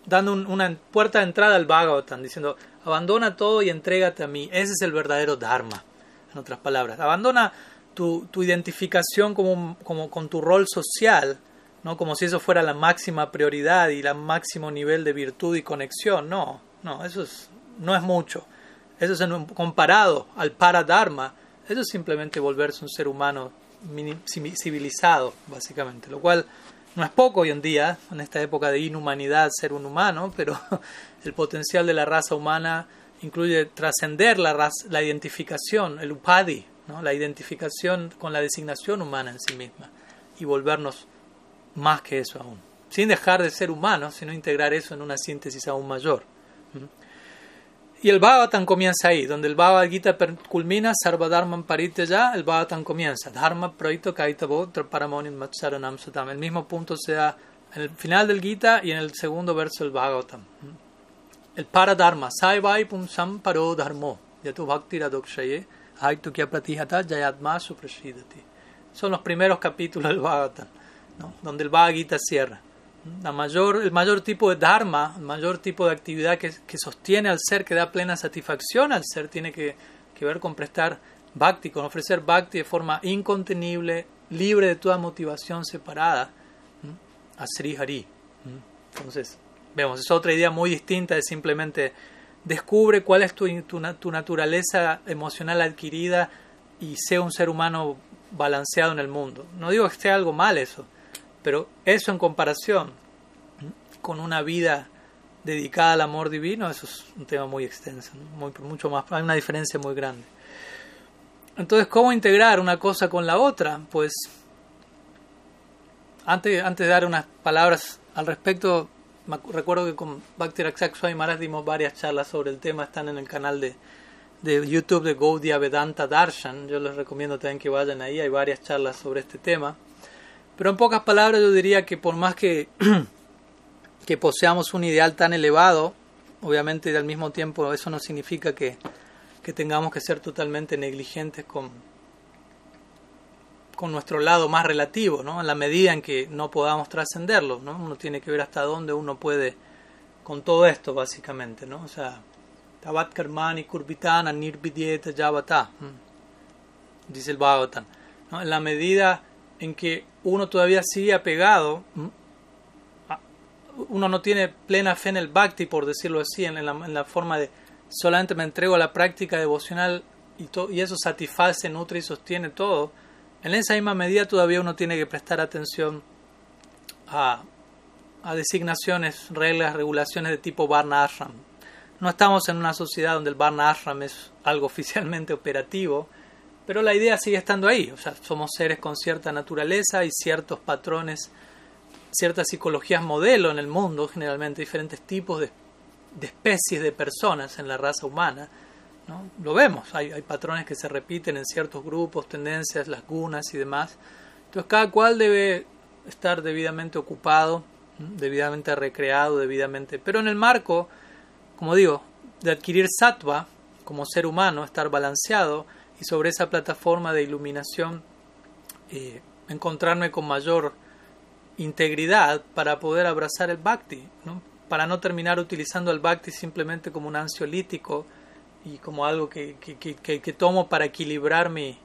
dando una puerta de entrada al Bhagavatam, diciendo, abandona todo y entrégate a mí. Ese es el verdadero Dharma, en otras palabras. Abandona tu, identificación como, como, con tu rol social ¿no? como si eso fuera la máxima prioridad y el máximo nivel de virtud y conexión. No, no, eso es, no es mucho. Eso es comparado al paradharma, eso es simplemente volverse un ser humano civilizado, básicamente, lo cual no es poco hoy en día, en esta época de inhumanidad, ser un humano, pero el potencial de la raza humana incluye trascender la, la identificación, el upadi, ¿no? la identificación con la designación humana en sí misma y volvernos más que eso aún. Sin dejar de ser humano, sino integrar eso en una síntesis aún mayor. Y el Bhagavatam comienza ahí, donde el Bhagavad Gita culmina, Sarva Dharma ya, el Bhagavatam comienza, Dharma Praito Kaitavo Paramonim Matsaranam Satam. El mismo punto se da en el final del Gita y en el segundo verso del Bhagavatam. El Paradharma, Saivai Pumsam Paro Dharmo, Yatu Bhakti Radokshaye, Aitukya Pratihata Jayatma Suprashidati. Son los primeros capítulos del Bhagavatam donde el Bhagavad cierra. La mayor, el mayor tipo de dharma, el mayor tipo de actividad que, que, sostiene al ser, que da plena satisfacción al ser, tiene que, que, ver con prestar bhakti, con ofrecer bhakti de forma incontenible, libre de toda motivación separada a Sri Hari. Entonces, vemos, es otra idea muy distinta de simplemente descubre cuál es tu, tu, tu naturaleza emocional adquirida y sea un ser humano balanceado en el mundo. No digo que esté algo mal eso, pero eso en comparación con una vida dedicada al amor divino, eso es un tema muy extenso, mucho más, hay una diferencia muy grande. Entonces, ¿cómo integrar una cosa con la otra? Pues, antes, antes de dar unas palabras al respecto, recuerdo que con Bhakti Swami Maharaj dimos varias charlas sobre el tema, están en el canal de, de YouTube de Gaudiya Vedanta Darshan. Yo les recomiendo también que vayan ahí, hay varias charlas sobre este tema. Pero en pocas palabras yo diría que por más que, que poseamos un ideal tan elevado, obviamente al mismo tiempo eso no significa que, que tengamos que ser totalmente negligentes con, con nuestro lado más relativo, ¿no? en la medida en que no podamos trascenderlo. ¿no? Uno tiene que ver hasta dónde uno puede con todo esto, básicamente. ¿no? O sea, Tavat Karmani Kurbitana Nirvidyeta Yavata, dice el Bhagavatam. En la medida en que uno todavía sigue apegado, uno no tiene plena fe en el bhakti, por decirlo así, en la, forma de solamente me entrego a la práctica devocional y eso satisface, nutre y sostiene todo. En esa misma medida todavía uno tiene que prestar atención a, a designaciones, reglas, regulaciones de tipo Varna Ashram, no estamos en una sociedad donde el Varna Ashram es algo oficialmente operativo, pero la idea sigue estando ahí. O sea, somos seres con cierta naturaleza y ciertos patrones, ciertas psicologías modelo en el mundo, generalmente diferentes tipos de, especies de personas en la raza humana. ¿No? Lo vemos, hay, hay, patrones que se repiten en ciertos grupos, tendencias, las gunas y demás. Entonces cada cual debe estar debidamente ocupado, debidamente recreado, debidamente... Pero en el marco como digo, de adquirir sattva como ser humano, estar balanceado y sobre esa plataforma de iluminación eh, encontrarme con mayor integridad para poder abrazar el bhakti, ¿no? para no terminar utilizando el bhakti simplemente como un ansiolítico y como algo que, que, que, que tomo para equilibrar mi,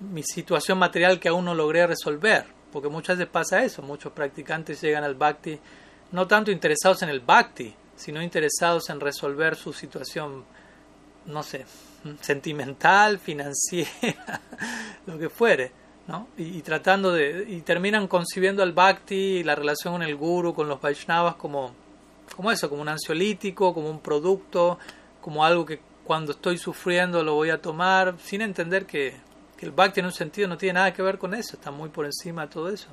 mi situación material que aún no logré resolver, porque muchas veces pasa eso, muchos practicantes llegan al bhakti no tanto interesados en el bhakti, sino interesados en resolver su situación, no sé, sentimental, financiera, lo que fuere, ¿no? Y, tratando de, y terminan concibiendo al bhakti y la relación con el guru, con los Vaishnavas como, como eso, como un ansiolítico, como un producto, como algo que cuando estoy sufriendo lo voy a tomar, sin entender que, el bhakti en un sentido no tiene nada que ver con eso, está muy por encima de todo eso,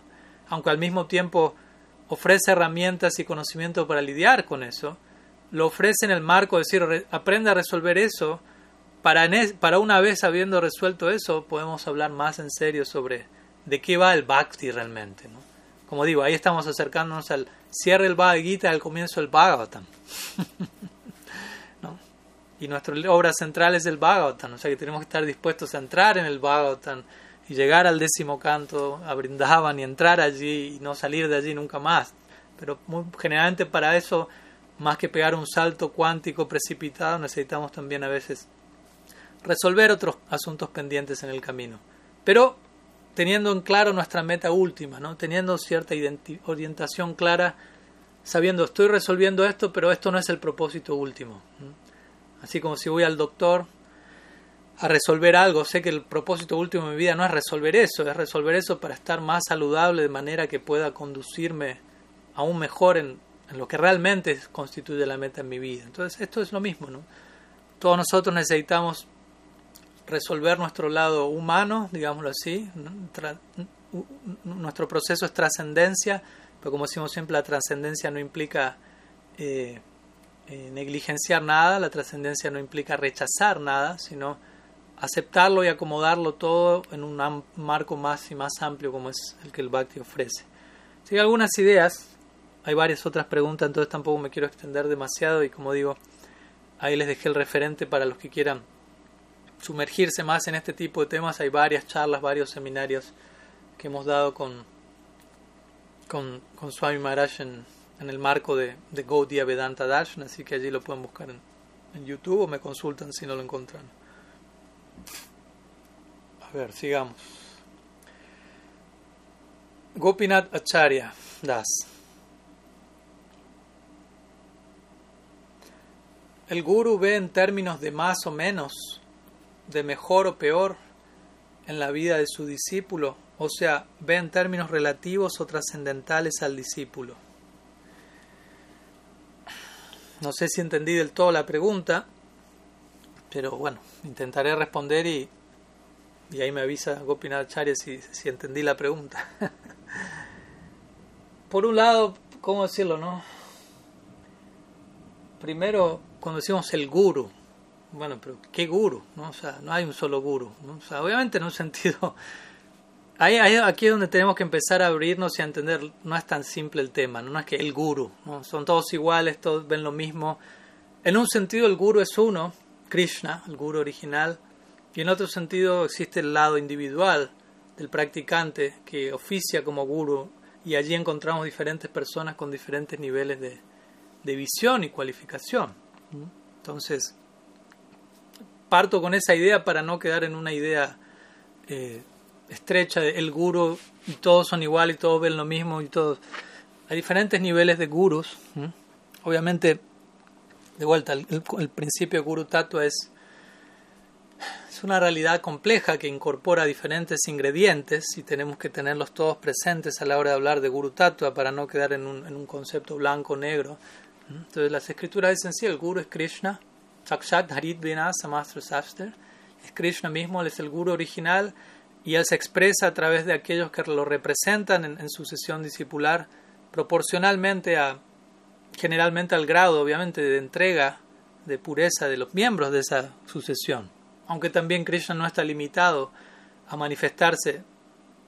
aunque al mismo tiempo ofrece herramientas y conocimiento para lidiar con eso, lo ofrece en el marco de decir, aprende a resolver eso, para, para una vez habiendo resuelto eso, podemos hablar más en serio sobre de qué va el bhakti realmente. ¿no? Como digo, ahí estamos acercándonos al cierre del Bhagavad Gita, al comienzo del Bhagavatam. Y nuestra obra central es el Bhagavatam, o sea que tenemos que estar dispuestos a entrar en el Bhagavatam y llegar al décimo canto a Brindavan y entrar allí y no salir de allí nunca más. Pero muy, generalmente para eso, más que pegar un salto cuántico precipitado, necesitamos también a veces resolver otros asuntos pendientes en el camino. Pero teniendo en claro nuestra meta última, ¿no? teniendo cierta orientación clara, sabiendo estoy resolviendo esto, pero esto no es el propósito último. Así como si voy al doctor a resolver algo. Sé que el propósito último de mi vida no es resolver eso, es resolver eso para estar más saludable de manera que pueda conducirme aún mejor en, lo que realmente constituye la meta en mi vida. Entonces, esto es lo mismo, ¿no? Todos nosotros necesitamos resolver nuestro lado humano, digámoslo así. nuestro proceso es trascendencia, pero como decimos siempre, la trascendencia no implica eh, eh, negligenciar nada, la trascendencia no implica rechazar nada, sino aceptarlo y acomodarlo todo en un marco más y más amplio como es el que el Bhakti ofrece. Si hay algunas ideas, hay varias otras preguntas, entonces tampoco me quiero extender demasiado y como digo, ahí les dejé el referente para los que quieran sumergirse más en este tipo de temas. Hay varias charlas, varios seminarios que hemos dado con, con, con Swami Maharaj en, en el marco de, de Gaudiya Vedanta Darshan, así que allí lo pueden buscar en, en YouTube o me consultan si no lo encuentran. A ver, sigamos. Gopinath Acharya Das. El guru ve en términos de más o menos, de mejor o peor en la vida de su discípulo, o sea, ve en términos relativos o trascendentales al discípulo. No sé si entendí del todo la pregunta, pero bueno, intentaré responder y, y ahí me avisa Gopinath Acharya si, si entendí la pregunta. Por un lado, ¿cómo decirlo, no? Primero, cuando decimos el guru, bueno, pero ¿qué guru? ¿no? O sea, no hay un solo guru. ¿no? Obviamente en un sentido... Ahí, aquí es donde tenemos que empezar a abrirnos y a entender, no es tan simple el tema, no, es que el guru, son todos iguales, todos ven lo mismo. En un sentido el guru es uno, Krishna, el guru original, y en otro sentido existe el lado individual del practicante que oficia como guru y allí encontramos diferentes personas con diferentes niveles de, de visión y cualificación. Entonces, parto con esa idea para no quedar en una idea eh, estrecha el guru y todos son iguales y todos ven lo mismo y todos. Hay diferentes niveles de gurus. Obviamente, de vuelta, el, principio de guru tatua es, es una realidad compleja que incorpora diferentes ingredientes y tenemos que tenerlos todos presentes a la hora de hablar de guru tatua para no quedar en un, en un concepto blanco-negro. Entonces, las escrituras dicen sí, el guru es Krishna Sakshat Harit Vinasa Master. Es Krishna mismo, es el guru original y él se expresa a través de aquellos que lo representan en, su sesión discipular proporcionalmente a, generalmente al grado, obviamente, de entrega, de pureza de los miembros de esa sucesión. Aunque también Krishna no está limitado a manifestarse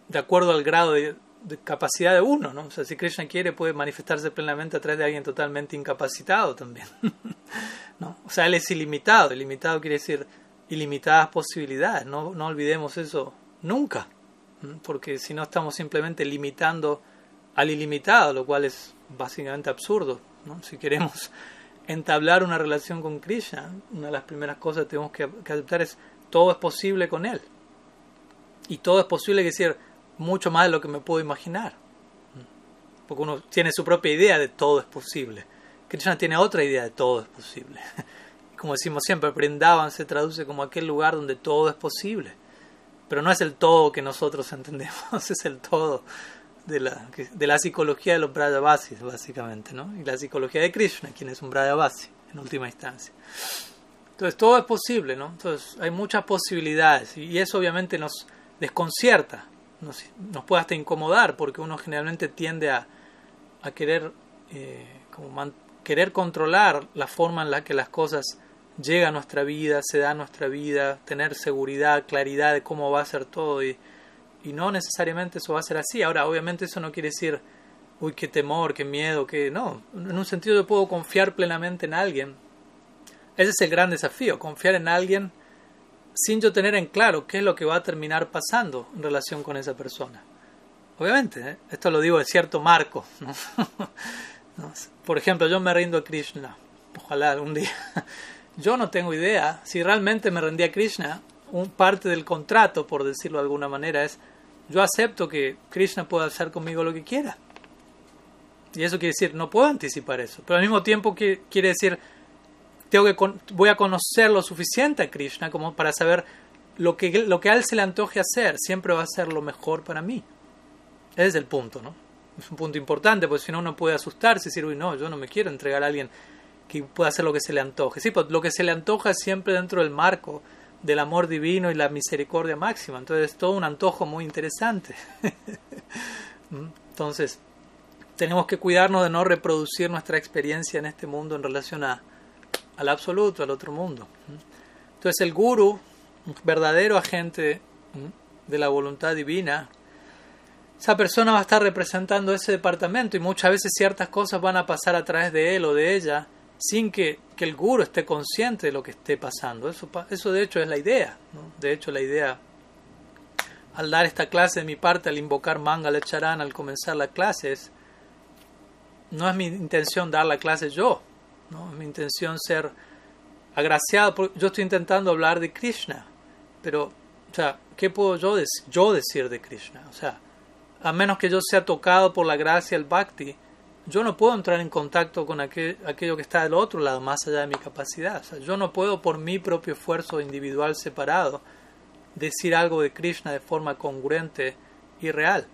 de acuerdo al grado de, de capacidad de uno, ¿no? O sea, si Krishna quiere puede manifestarse plenamente a través de alguien totalmente incapacitado también. ¿no? O sea, él es ilimitado. Ilimitado quiere decir ilimitadas posibilidades. No, no olvidemos eso nunca. Porque si no estamos simplemente limitando al ilimitado, lo cual es básicamente absurdo. ¿no? Si queremos entablar una relación con Krishna, una de las primeras cosas que tenemos que, aceptar es todo es posible con él. Y todo es posible, es decir, mucho más de lo que me puedo imaginar. Porque uno tiene su propia idea de todo es posible. Krishna tiene otra idea de todo es posible. Como decimos siempre, Brindavan se traduce como aquel lugar donde todo es posible. Pero no es el todo que nosotros entendemos, es el todo de la, de la psicología de los Brajavasis, básicamente, ¿no? Y la psicología de Krishna, quien es un Brajavasi, en última instancia. Entonces, todo es posible, ¿no? Entonces, hay muchas posibilidades y eso obviamente nos desconcierta, nos, nos puede hasta incomodar porque uno generalmente tiende a, a querer eh, como querer controlar la forma en la que las cosas llegan a nuestra vida, se da a nuestra vida, tener seguridad, claridad de cómo va a ser todo y, y no necesariamente eso va a ser así. Ahora, obviamente eso no quiere decir, uy, qué temor, qué miedo, que no. En un sentido yo puedo confiar plenamente en alguien. Ese es el gran desafío, confiar en alguien sin yo tener en claro qué es lo que va a terminar pasando en relación con esa persona. Obviamente, ¿eh? esto lo digo de cierto marco. Por ejemplo, yo me rindo a Krishna. Ojalá algún día. Yo no tengo idea. Si realmente me rendí a Krishna, un parte del contrato, por decirlo de alguna manera, es yo acepto que Krishna pueda hacer conmigo lo que quiera. Y eso quiere decir, no puedo anticipar eso. Pero al mismo tiempo quiere decir, tengo que voy a conocer lo suficiente a Krishna como para saber lo que, lo que a él se le antoje hacer. Siempre va a ser lo mejor para mí. Ese es el punto, ¿no? es un punto importante, porque si no uno puede asustarse y decir, uy, no, yo no me quiero entregar a alguien que pueda hacer lo que se le antoje. Sí, pues lo que se le antoja es siempre dentro del marco del amor divino y la misericordia máxima. Entonces es todo un antojo muy interesante. ¿Mm? Entonces, tenemos que cuidarnos de no reproducir nuestra experiencia en este mundo en relación a, al absoluto, al otro mundo. ¿Mm? Entonces el guru, un verdadero agente ¿Mm? de la voluntad divina, esa persona va a estar representando ese departamento y muchas veces ciertas cosas van a pasar a través de él o de ella sin que, que el guru esté consciente de lo que esté pasando. Eso, eso de hecho es la idea. De hecho la idea al dar esta clase de mi parte, al invocar Mangala Charan al comenzar la clase, es, no es mi intención dar la clase yo, ¿no? es mi intención ser agraciado. Yo estoy intentando hablar de Krishna, pero, o sea, ¿qué puedo yo, yo decir de Krishna? O sea, a menos que yo sea tocado por la gracia el bhakti, yo no puedo entrar en contacto con aquello que está del otro lado, más allá de mi capacidad. yo no puedo por mi propio esfuerzo individual separado decir algo de Krishna de forma congruente y real.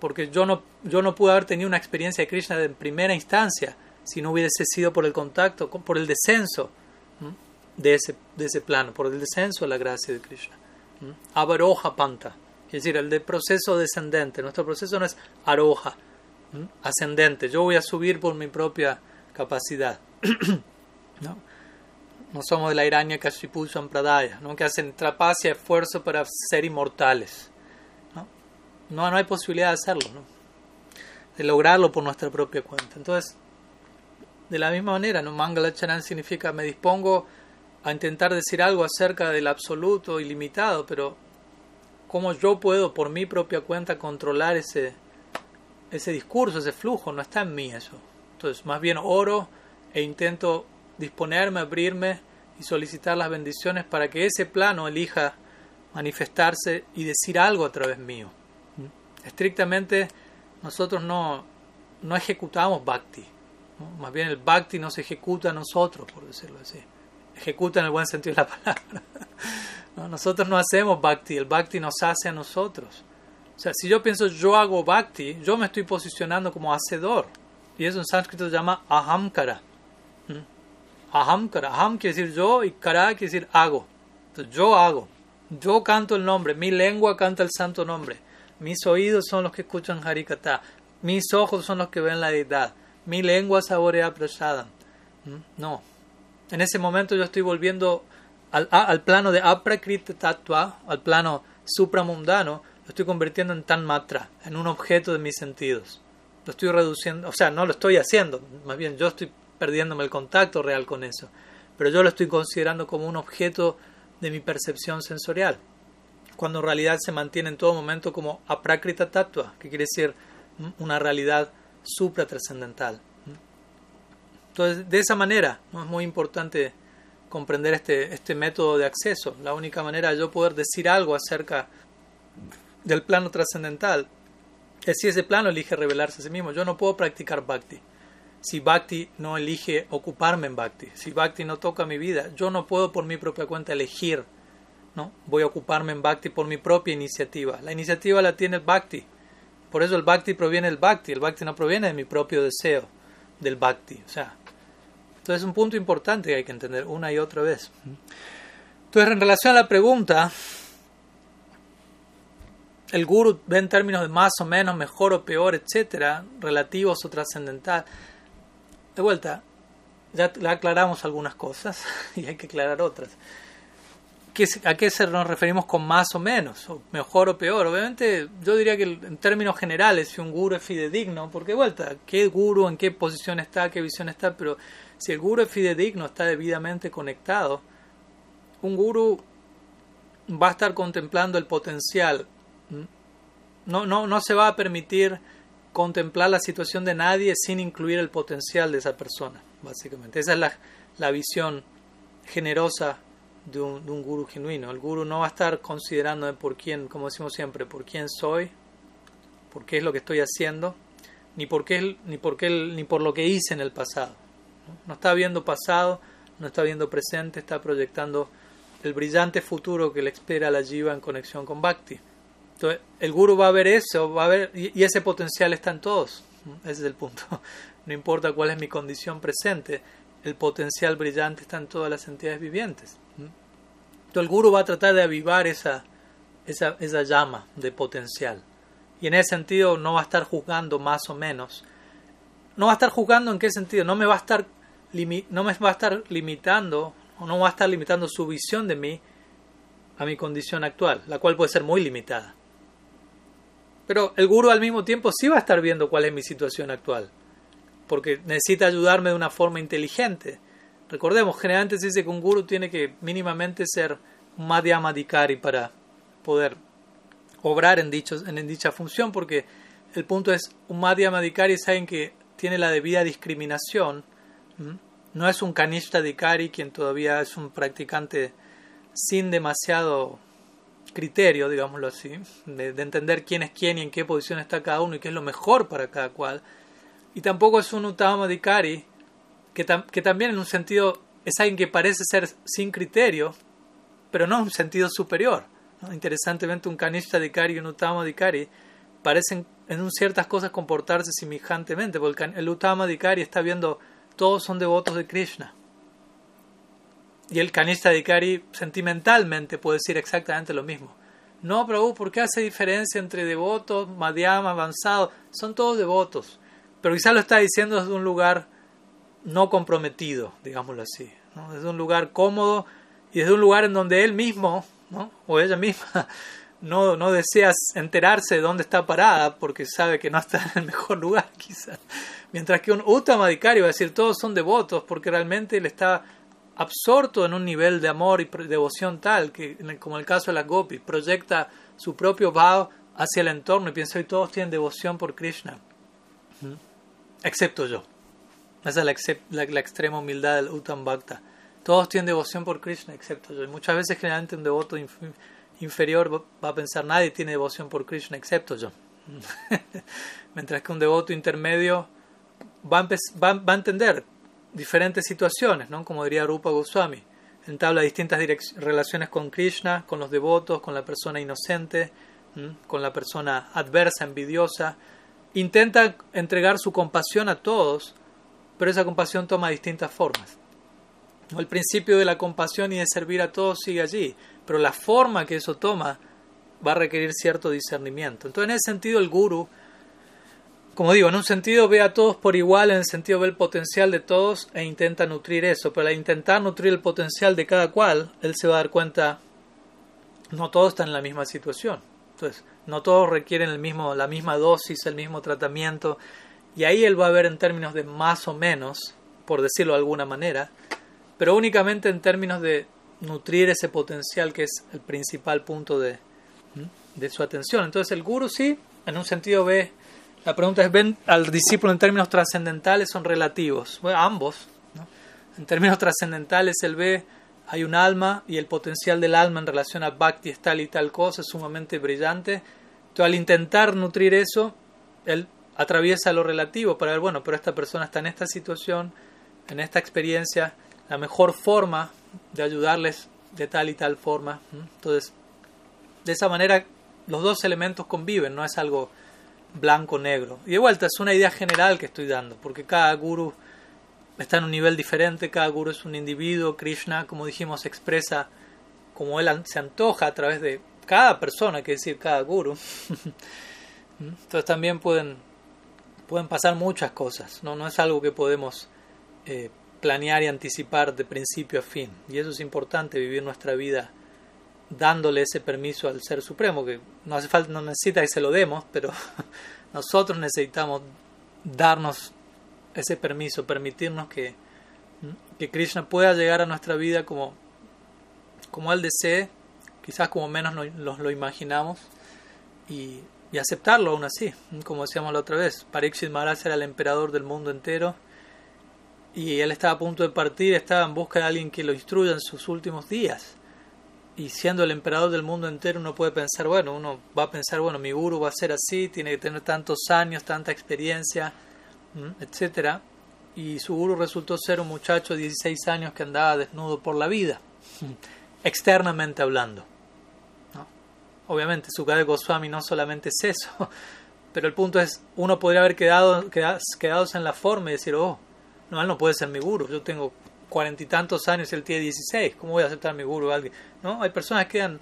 Porque yo no, yo no pude haber tenido una experiencia de Krishna en primera instancia si no hubiese sido por el contacto, por el descenso de ese, plano, por el descenso de la gracia de Krishna. Avaroja Panta. Es decir, el proceso descendente. Nuestro proceso no es aroja, ascendente. Yo voy a subir por mi propia capacidad. No somos de la Irania Kashipu Sampradaya, ¿no? que hacen trapacia, esfuerzo para ser inmortales. ¿no? No, hay posibilidad de hacerlo, ¿no? de lograrlo por nuestra propia cuenta. Entonces, de la misma manera, ¿no? Mangalacharan significa me dispongo a intentar decir algo acerca del absoluto ilimitado, pero ¿cómo yo puedo por mi propia cuenta controlar ese, ese discurso, ese flujo? No está en mí eso. Entonces, más bien oro e intento disponerme, abrirme y solicitar las bendiciones para que ese plano elija manifestarse y decir algo a través mío. Estrictamente, nosotros no, no ejecutamos bhakti. Más bien el bhakti nos ejecuta a nosotros, por decirlo así. Ejecuta en el buen sentido de la palabra. Nosotros no hacemos bhakti, el bhakti nos hace a nosotros. O sea, si yo pienso yo hago bhakti, yo me estoy posicionando como hacedor. Y eso en sánscrito se llama ahamkara. Ahamkara. Aham quiere decir yo y kara quiere decir hago. Entonces, yo hago. Yo canto el nombre. Mi lengua canta el santo nombre. Mis oídos son los que escuchan Harikata. Mis ojos son los que ven la deidad. Mi lengua saborea prasadam. No. En ese momento yo estoy volviendo al, al plano de aprakrita tattva, al plano supramundano, estoy convirtiendo en tan matra, en un objeto de mis sentidos. Lo estoy reduciendo, o sea, no lo estoy haciendo, más bien yo estoy perdiéndome el contacto real con eso, pero yo lo estoy considerando como un objeto de mi percepción sensorial, cuando en realidad se mantiene en todo momento como aprakrita tattva, que quiere decir una realidad supratrascendental. Entonces, de esa manera, ¿no? es muy importante comprender este, este método de acceso. La única manera de yo poder decir algo acerca del plano trascendental es si ese plano elige revelarse a sí mismo. Yo no puedo practicar bhakti si Bhakti no elige ocuparme en Bhakti, si Bhakti no toca mi vida, yo no puedo por mi propia cuenta elegir, ¿no? Voy a ocuparme en Bhakti por mi propia iniciativa. La iniciativa la tiene el Bhakti. Por eso el Bhakti proviene del Bhakti, el Bhakti no proviene de mi propio deseo del Bhakti, o sea, entonces es un punto importante que hay que entender una y otra vez. Entonces, en relación a la pregunta, el guru ve en términos de más o menos, mejor o peor, etcétera, relativos o trascendental de vuelta, ya aclaramos algunas cosas y hay que aclarar otras. ¿A qué nos referimos con más o menos? O mejor o peor. Obviamente, yo diría que en términos generales, si un guru es fidedigno, porque de vuelta, ¿qué guru, en qué posición está, qué visión está? Pero si el guru es fidedigno, está debidamente conectado, un guru va a estar contemplando el potencial. No, no, no se va a permitir contemplar la situación de nadie sin incluir el potencial de esa persona, básicamente. Esa es la, la visión generosa de un, un, guru genuino. El guru no va a estar considerando por quién, como decimos siempre, por quién soy, por qué es lo que estoy haciendo, ni por, qué, ni por, qué, ni por lo que hice en el pasado. ¿no? no está viendo pasado, no está viendo presente, está proyectando el brillante futuro que le espera a la jiva en conexión con Bhakti. El guru va a ver eso, va a ver, y, ese potencial está en todos. Ese es el punto. No importa cuál es mi condición presente, el potencial brillante está en todas las entidades vivientes. Entonces, el guru va a tratar de avivar esa, esa, esa llama de potencial. Y en ese sentido no va a estar juzgando más o menos. No va a estar juzgando en qué sentido. No me va a estar, no me va a estar limitando, o no va a estar limitando su visión de mí a mi condición actual, la cual puede ser muy limitada. Pero el guru al mismo tiempo sí va a estar viendo cuál es mi situación actual, porque necesita ayudarme de una forma inteligente. Recordemos, generalmente se dice que un guru tiene que mínimamente ser madhyamadikari para poder obrar en, dichos, en, dicha función, porque el punto es, un madhyamadikari es alguien que tiene la debida discriminación, no es un kanishta dikari quien todavía es un practicante sin demasiado criterio, digámoslo así, de, entender quién es quién y en qué posición está cada uno y qué es lo mejor para cada cual. Y tampoco es un Uttama Dikari, que, que también en un sentido es alguien que parece ser sin criterio, pero no en un sentido superior. Interesantemente, un Kanishta Dikari y un Uttama Dikari parecen en ciertas cosas comportarse semejantemente, porque el Uttama Dikari está viendo todos son devotos de Krishna y el canista de sentimentalmente puede decir exactamente lo mismo. No, Prabhu, ¿por qué hace diferencia entre devotos, madhyama, avanzado? Son todos devotos. Pero quizás lo está diciendo desde un lugar no comprometido, digámoslo así. desde un lugar cómodo y desde un lugar en donde él mismo ¿no? o ella misma no, no desea enterarse de dónde está parada porque sabe que no está en el mejor lugar quizás. Mientras que un Uttamadikari va a decir todos son devotos porque realmente él está absorto en un nivel de amor y devoción tal que, como el caso de la Gopi, proyecta su propio bhav hacia el entorno y piensa que todos tienen devoción por Krishna, excepto yo. Esa es la, extrema humildad del Uttam Bhakta. Todos tienen devoción por Krishna, excepto yo. Y muchas veces, generalmente, un devoto inferior va a pensar: nadie tiene devoción por Krishna, excepto yo. Mientras que un devoto intermedio va a, va, va a entender diferentes situaciones, ¿no? como diría Rupa Goswami. Entabla distintas relaciones con Krishna, con los devotos, con la persona inocente, con la persona adversa, envidiosa. Intenta entregar su compasión a todos, pero esa compasión toma distintas formas. El principio de la compasión y de servir a todos sigue allí, pero la forma que eso toma va a requerir cierto discernimiento. Entonces, en ese sentido, el guru, como digo, en un sentido ve a todos por igual, en el sentido ve el potencial de todos e intenta nutrir eso, pero al intentar nutrir el potencial de cada cual, él se va a dar cuenta, no todos están en la misma situación. Entonces, no todos requieren el mismo, la misma dosis, el mismo tratamiento, y ahí él va a ver en términos de más o menos, por decirlo de alguna manera, pero únicamente en términos de nutrir ese potencial que es el principal punto de, de su atención. Entonces el guru sí, en un sentido ve, la pregunta es, ¿ven al discípulo en términos trascendentales son relativos? Bueno, ambos. En términos trascendentales él ve, hay un alma y el potencial del alma en relación a bhakti es tal y tal cosa, es sumamente brillante. Entonces al intentar nutrir eso, él atraviesa lo relativo para ver, bueno, pero esta persona está en esta situación, en esta experiencia, la mejor forma de ayudarles de tal y tal forma. Entonces, de esa manera los dos elementos conviven, no es algo blanco-negro. Y de vuelta, es una idea general que estoy dando, porque cada guru está en un nivel diferente, cada guru es un individuo, Krishna, como dijimos, expresa como él se antoja a través de cada persona, que decir cada guru. Entonces también pueden pueden pasar muchas cosas, no, no es algo que podemos eh, planear y anticipar de principio a fin. Y eso es importante, vivir nuestra vida dándole ese permiso al Ser Supremo, que no hace falta, no necesita que se lo demos, pero nosotros necesitamos darnos ese permiso, permitirnos que, que Krishna pueda llegar a nuestra vida como, como Él desee, quizás como menos nos lo imaginamos, y y aceptarlo aún así, como decíamos la otra vez. Parikshit Maharaj era el emperador del mundo entero y él estaba a punto de partir, estaba en busca de alguien que lo instruya en sus últimos días. Y siendo el emperador del mundo entero, uno puede pensar, bueno, uno va a pensar, bueno, mi guru va a ser así, tiene que tener tantos años, tanta experiencia, etcétera. Y su guru resultó ser un muchacho de 16 años que andaba desnudo por la vida, externamente hablando. Obviamente, Sukadeva Goswami no solamente es eso, pero el punto es, uno podría haber quedado, quedado, en la forma y decir, oh, no, él no puede ser mi guru, yo tengo cuarenta y tantos años y él tiene dieciséis, ¿cómo voy a aceptar mi guru a alguien? ¿No? Hay personas que quedan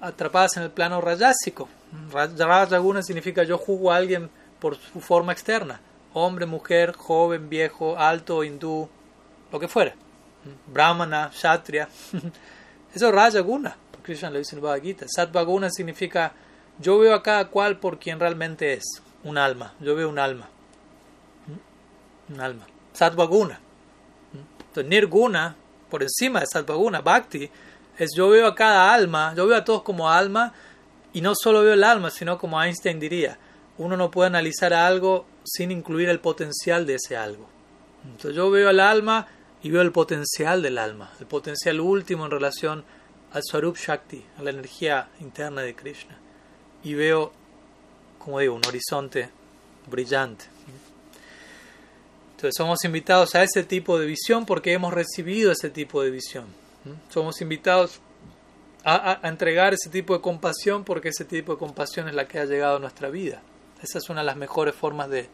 atrapadas en el plano rayásico. Rajaguna significa yo juzgo a alguien por su forma externa, hombre, mujer, joven, viejo, alto, hindú, lo que fuera, brahmana, kshatriya, eso es Rajaguna. Krishna lo dice en Bhagavad Gita. Satvaguna significa yo veo a cada cual por quien realmente es, un alma. Yo veo un alma. Un alma. Satvaguna. Entonces, Nirguna, por encima de Satvaguna, Bhakti, es yo veo a cada alma, yo veo a todos como alma, y no solo veo el alma, sino como Einstein diría, uno no puede analizar algo sin incluir el potencial de ese algo. Entonces yo veo al alma y veo el potencial del alma, el potencial último en relación al Swarup Shakti, a la energía interna de Krishna. Y veo, como digo, un horizonte brillante. Entonces somos invitados a ese tipo de visión porque hemos recibido ese tipo de visión. Somos invitados a, entregar ese tipo de compasión porque ese tipo de compasión es la que ha llegado a nuestra vida. Esa es una de las mejores formas de,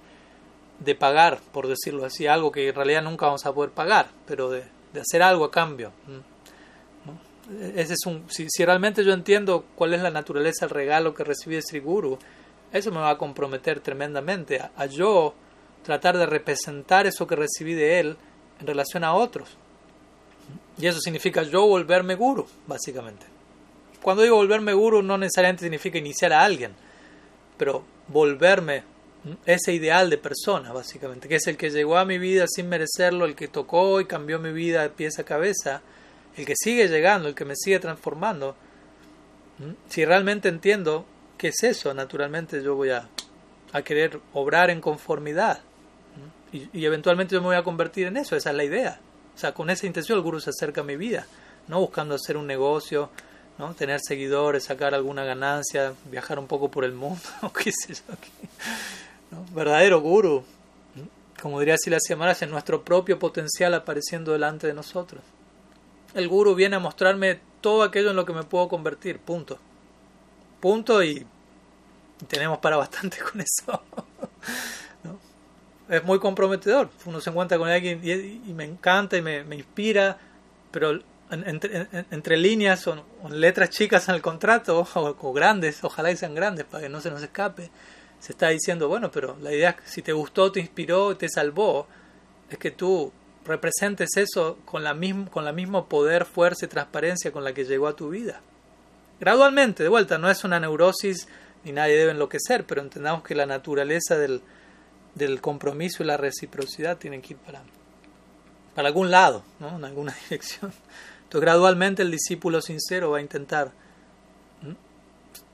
de pagar, por decirlo así, algo que en realidad nunca vamos a poder pagar, pero de, de hacer algo a cambio ese es un, si, realmente yo entiendo cuál es la naturaleza del regalo que recibí de Sri Guru, eso me va a comprometer tremendamente a, yo tratar de representar eso que recibí de él en relación a otros. Y eso significa yo volverme guru, básicamente. Cuando digo volverme guru no necesariamente significa iniciar a alguien, pero volverme ese ideal de persona, básicamente, que es el que llegó a mi vida sin merecerlo, el que tocó y cambió mi vida de pies a cabeza, el que sigue llegando, el que me sigue transformando. Si realmente entiendo qué es eso, naturalmente yo voy a, a querer obrar en conformidad. Y, eventualmente yo me voy a convertir en eso, esa es la idea. O sea, con esa intención el guru se acerca a mi vida, no buscando hacer un negocio, ¿no? tener seguidores, sacar alguna ganancia, viajar un poco por el mundo, qué sé yo. Verdadero guru, como diría Silas Maharaj, es nuestro propio potencial apareciendo delante de nosotros. El guru viene a mostrarme todo aquello en lo que me puedo convertir, punto. Punto y, tenemos para bastante con eso. Es muy comprometedor. Uno se encuentra con alguien y, me encanta y me, inspira, pero entre, líneas o, letras chicas en el contrato, o, grandes, ojalá sean grandes para que no se nos escape, se está diciendo, bueno, pero la idea es que si te gustó, te inspiró, te salvó, es que tú representes eso con la misma con la mismo poder, fuerza y transparencia con la que llegó a tu vida. Gradualmente, de vuelta, no es una neurosis ni nadie debe enloquecer, pero entendamos que la naturaleza del, del compromiso y la reciprocidad tienen que ir para, para algún lado, ¿no? en alguna dirección. Entonces, gradualmente el discípulo sincero va a intentar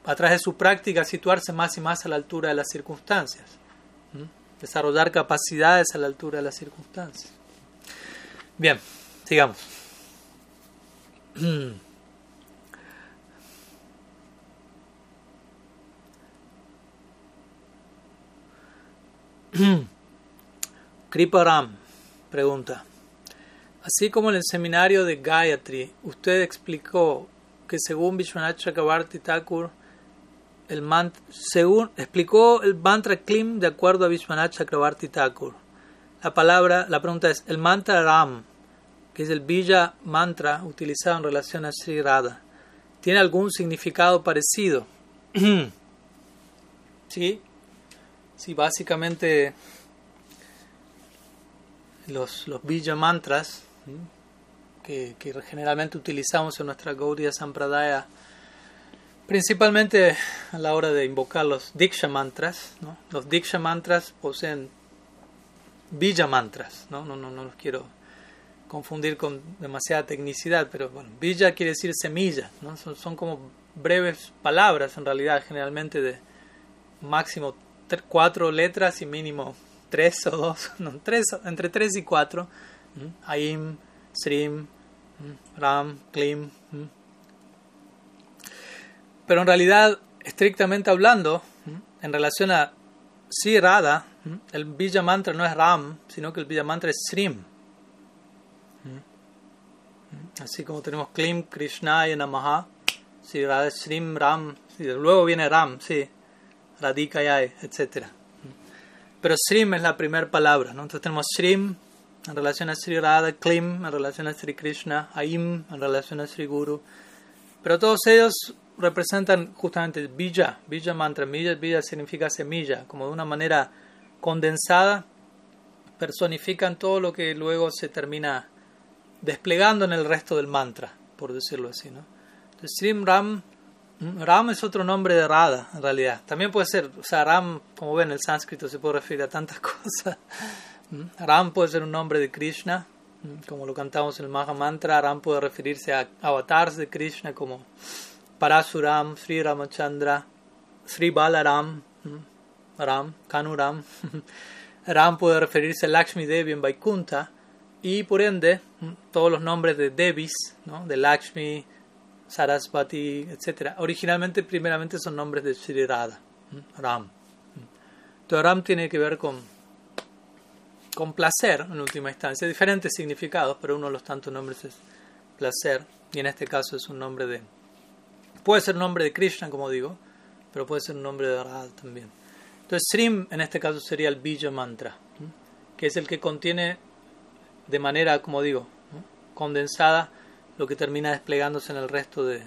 a través de su práctica, situarse más y más a la altura de las circunstancias, desarrollar capacidades a la altura de las circunstancias. Bien, sigamos. Kriparam pregunta, así como en el seminario de Gayatri, usted explicó que según Vishwanath Chakrabarti Thakur, el mantra, según explicó el mantra Klim de acuerdo a Vishwanath Chakrabarti Thakur. La palabra, la pregunta es, el mantra Ram, que es el Bija mantra utilizado en relación a Sri Radha, ¿tiene algún significado parecido? sí, sí, básicamente los, los Bija mantras que, que generalmente utilizamos en nuestra Gaudiya Sampradaya Principalmente a la hora de invocar los Diksha mantras. ¿no? Los Diksha mantras poseen Villa mantras. ¿no? No, no, no los quiero confundir con demasiada tecnicidad, pero bueno, Villa quiere decir semilla. ¿no? Son, son, como breves palabras en realidad, generalmente de máximo cuatro letras y mínimo tres o dos, tres, entre tres y cuatro. Aim, Srim, Ram, Klim. Pero en realidad, estrictamente hablando, en relación a Sri Radha, el Villa Mantra no es Ram, sino que el Villa Mantra es Srim. Así como tenemos Klim, Krishna y Namaha, Sri Radha es Srim, Ram, luego viene Ram, sí, Radhika Yai, etc. Pero Srim es la primera palabra, ¿no? Entonces tenemos Srim en relación a Sri Radha, Klim en relación a Sri Krishna, Aim en relación a Sri Guru. Pero todos ellos representan justamente Villa, Villa mantra. Villa, significa semilla, como de una manera condensada, personifican todo lo que luego se termina desplegando en el resto del mantra, por decirlo así. ¿no? Entonces, Srim Ram, Ram es otro nombre de Radha, en realidad. También puede ser, o sea, Ram, como ven, en el sánscrito se puede referir a tantas cosas. Ram puede ser un nombre de Krishna, como lo cantamos en el Maha Mantra. Ram puede referirse a avatars de Krishna como Parasuram, Sri Ramachandra, Sri Balaram, Ram, Kanuram. Ram puede referirse a Lakshmi Devi en Vaikunta y por ende todos los nombres de Devis, ¿no? de Lakshmi, Sarasvati, etc. Originalmente, primeramente son nombres de Sri Radha, Ram. Entonces Ram tiene que ver con, con placer en última instancia, diferentes significados, pero uno de los tantos nombres es placer y en este caso es un nombre de Puede ser nombre de Krishna, como digo, pero puede ser un nombre de Radha también. Entonces, Srim en este caso sería el Bija Mantra, que es el que contiene de manera, como digo, condensada lo que termina desplegándose en el resto de,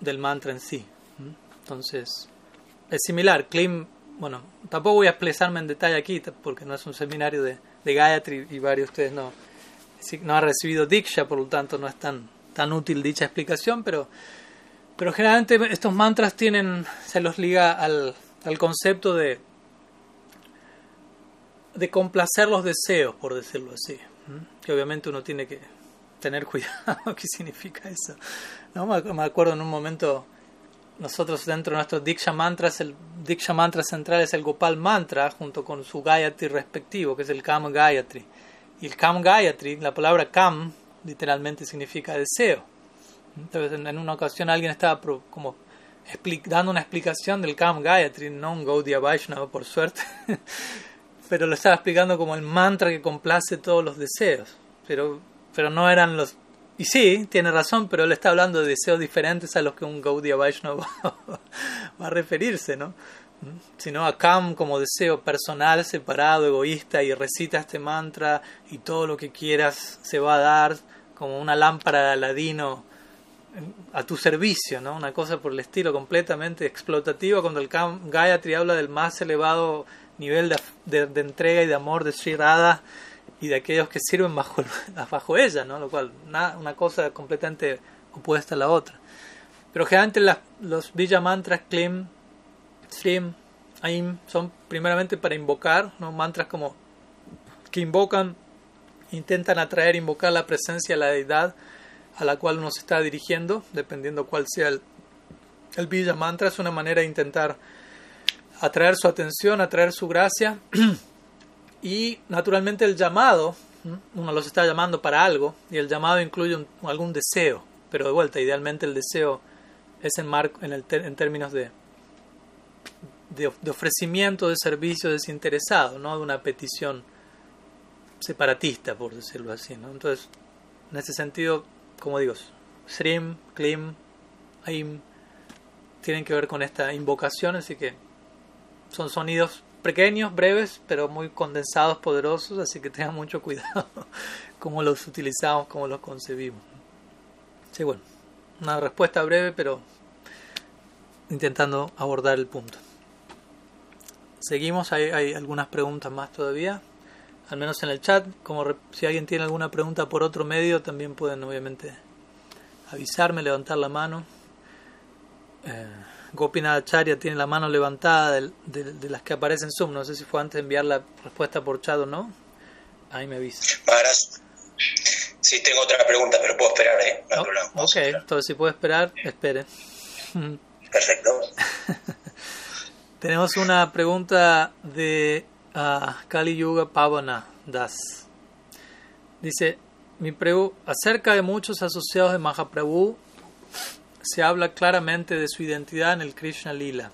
del mantra en sí. Entonces, es similar. Klim, bueno, tampoco voy a expresarme en detalle aquí porque no es un seminario de, de Gayatri y varios de ustedes no no ha recibido Diksha, por lo tanto no es tan, tan útil dicha explicación, pero, pero generalmente estos mantras tienen, se los liga al, al concepto de, de complacer los deseos, por decirlo así. Que obviamente uno tiene que tener cuidado qué significa eso. ¿No? Me acuerdo en un momento, nosotros dentro de nuestros Diksha Mantras, el Diksha Mantra central es el Gopal Mantra, junto con su Gayatri respectivo, que es el Kam Gayatri. Y el Kam Gayatri, la palabra Kam, literalmente significa deseo. Entonces, en una ocasión alguien estaba como dando una explicación del Kam Gayatri, no un Gaudiya Vaishnava, por suerte, pero lo estaba explicando como el mantra que complace todos los deseos. Pero pero no eran los... Y sí, tiene razón, pero él está hablando de deseos diferentes a los que un Gaudiya Vaishnava va a referirse, ¿no? Sino a Kam como deseo personal, separado, egoísta, y recita este mantra y todo lo que quieras se va a dar como una lámpara de Aladino a tu servicio, ¿no? Una cosa por el estilo completamente explotativa cuando el Kam Gayatri habla del más elevado nivel de, de, entrega y de amor de Sri Radha y de aquellos que sirven bajo, bajo ella, ¿no? lo cual una, una cosa completamente opuesta a la otra. Pero generalmente los Villa Mantras, Klim, Srim, Aim, son primeramente para invocar, ¿no? mantras como que invocan, intentan atraer, invocar la presencia de la deidad a la cual uno se está dirigiendo, dependiendo cuál sea el, el Villa Mantra, es una manera de intentar atraer su atención, atraer su gracia. Y naturalmente el llamado, uno los está llamando para algo, y el llamado incluye algún deseo, pero de vuelta, idealmente el deseo es en, marco, en, el en términos de, de, ofrecimiento de servicio desinteresado, no de una petición separatista, por decirlo así. ¿no? Entonces, en ese sentido, como digo, Srim, Klim, Aim, tienen que ver con esta invocación, así que son sonidos pequeños, breves, pero muy condensados, poderosos, así que tengan mucho cuidado cómo los utilizamos, cómo los concebimos. Sí, bueno, una respuesta breve, pero intentando abordar el punto. Seguimos, hay, algunas preguntas más todavía, al menos en el chat. Como si alguien tiene alguna pregunta por otro medio, también pueden obviamente avisarme, levantar la mano. Eh, Gopinath tiene la mano levantada de, las que aparecen en Zoom. No sé si fue antes de enviar la respuesta por chat o no. Ahí me avisa. Sí, tengo otra pregunta, pero puedo esperar, ¿eh? ok, entonces si puede esperar, espere. Perfecto. Tenemos una pregunta de uh, Kali Yuga Pavana Das. Dice, mi pregu acerca de muchos asociados de Mahaprabhu se habla claramente de su identidad en el Krishna Lila,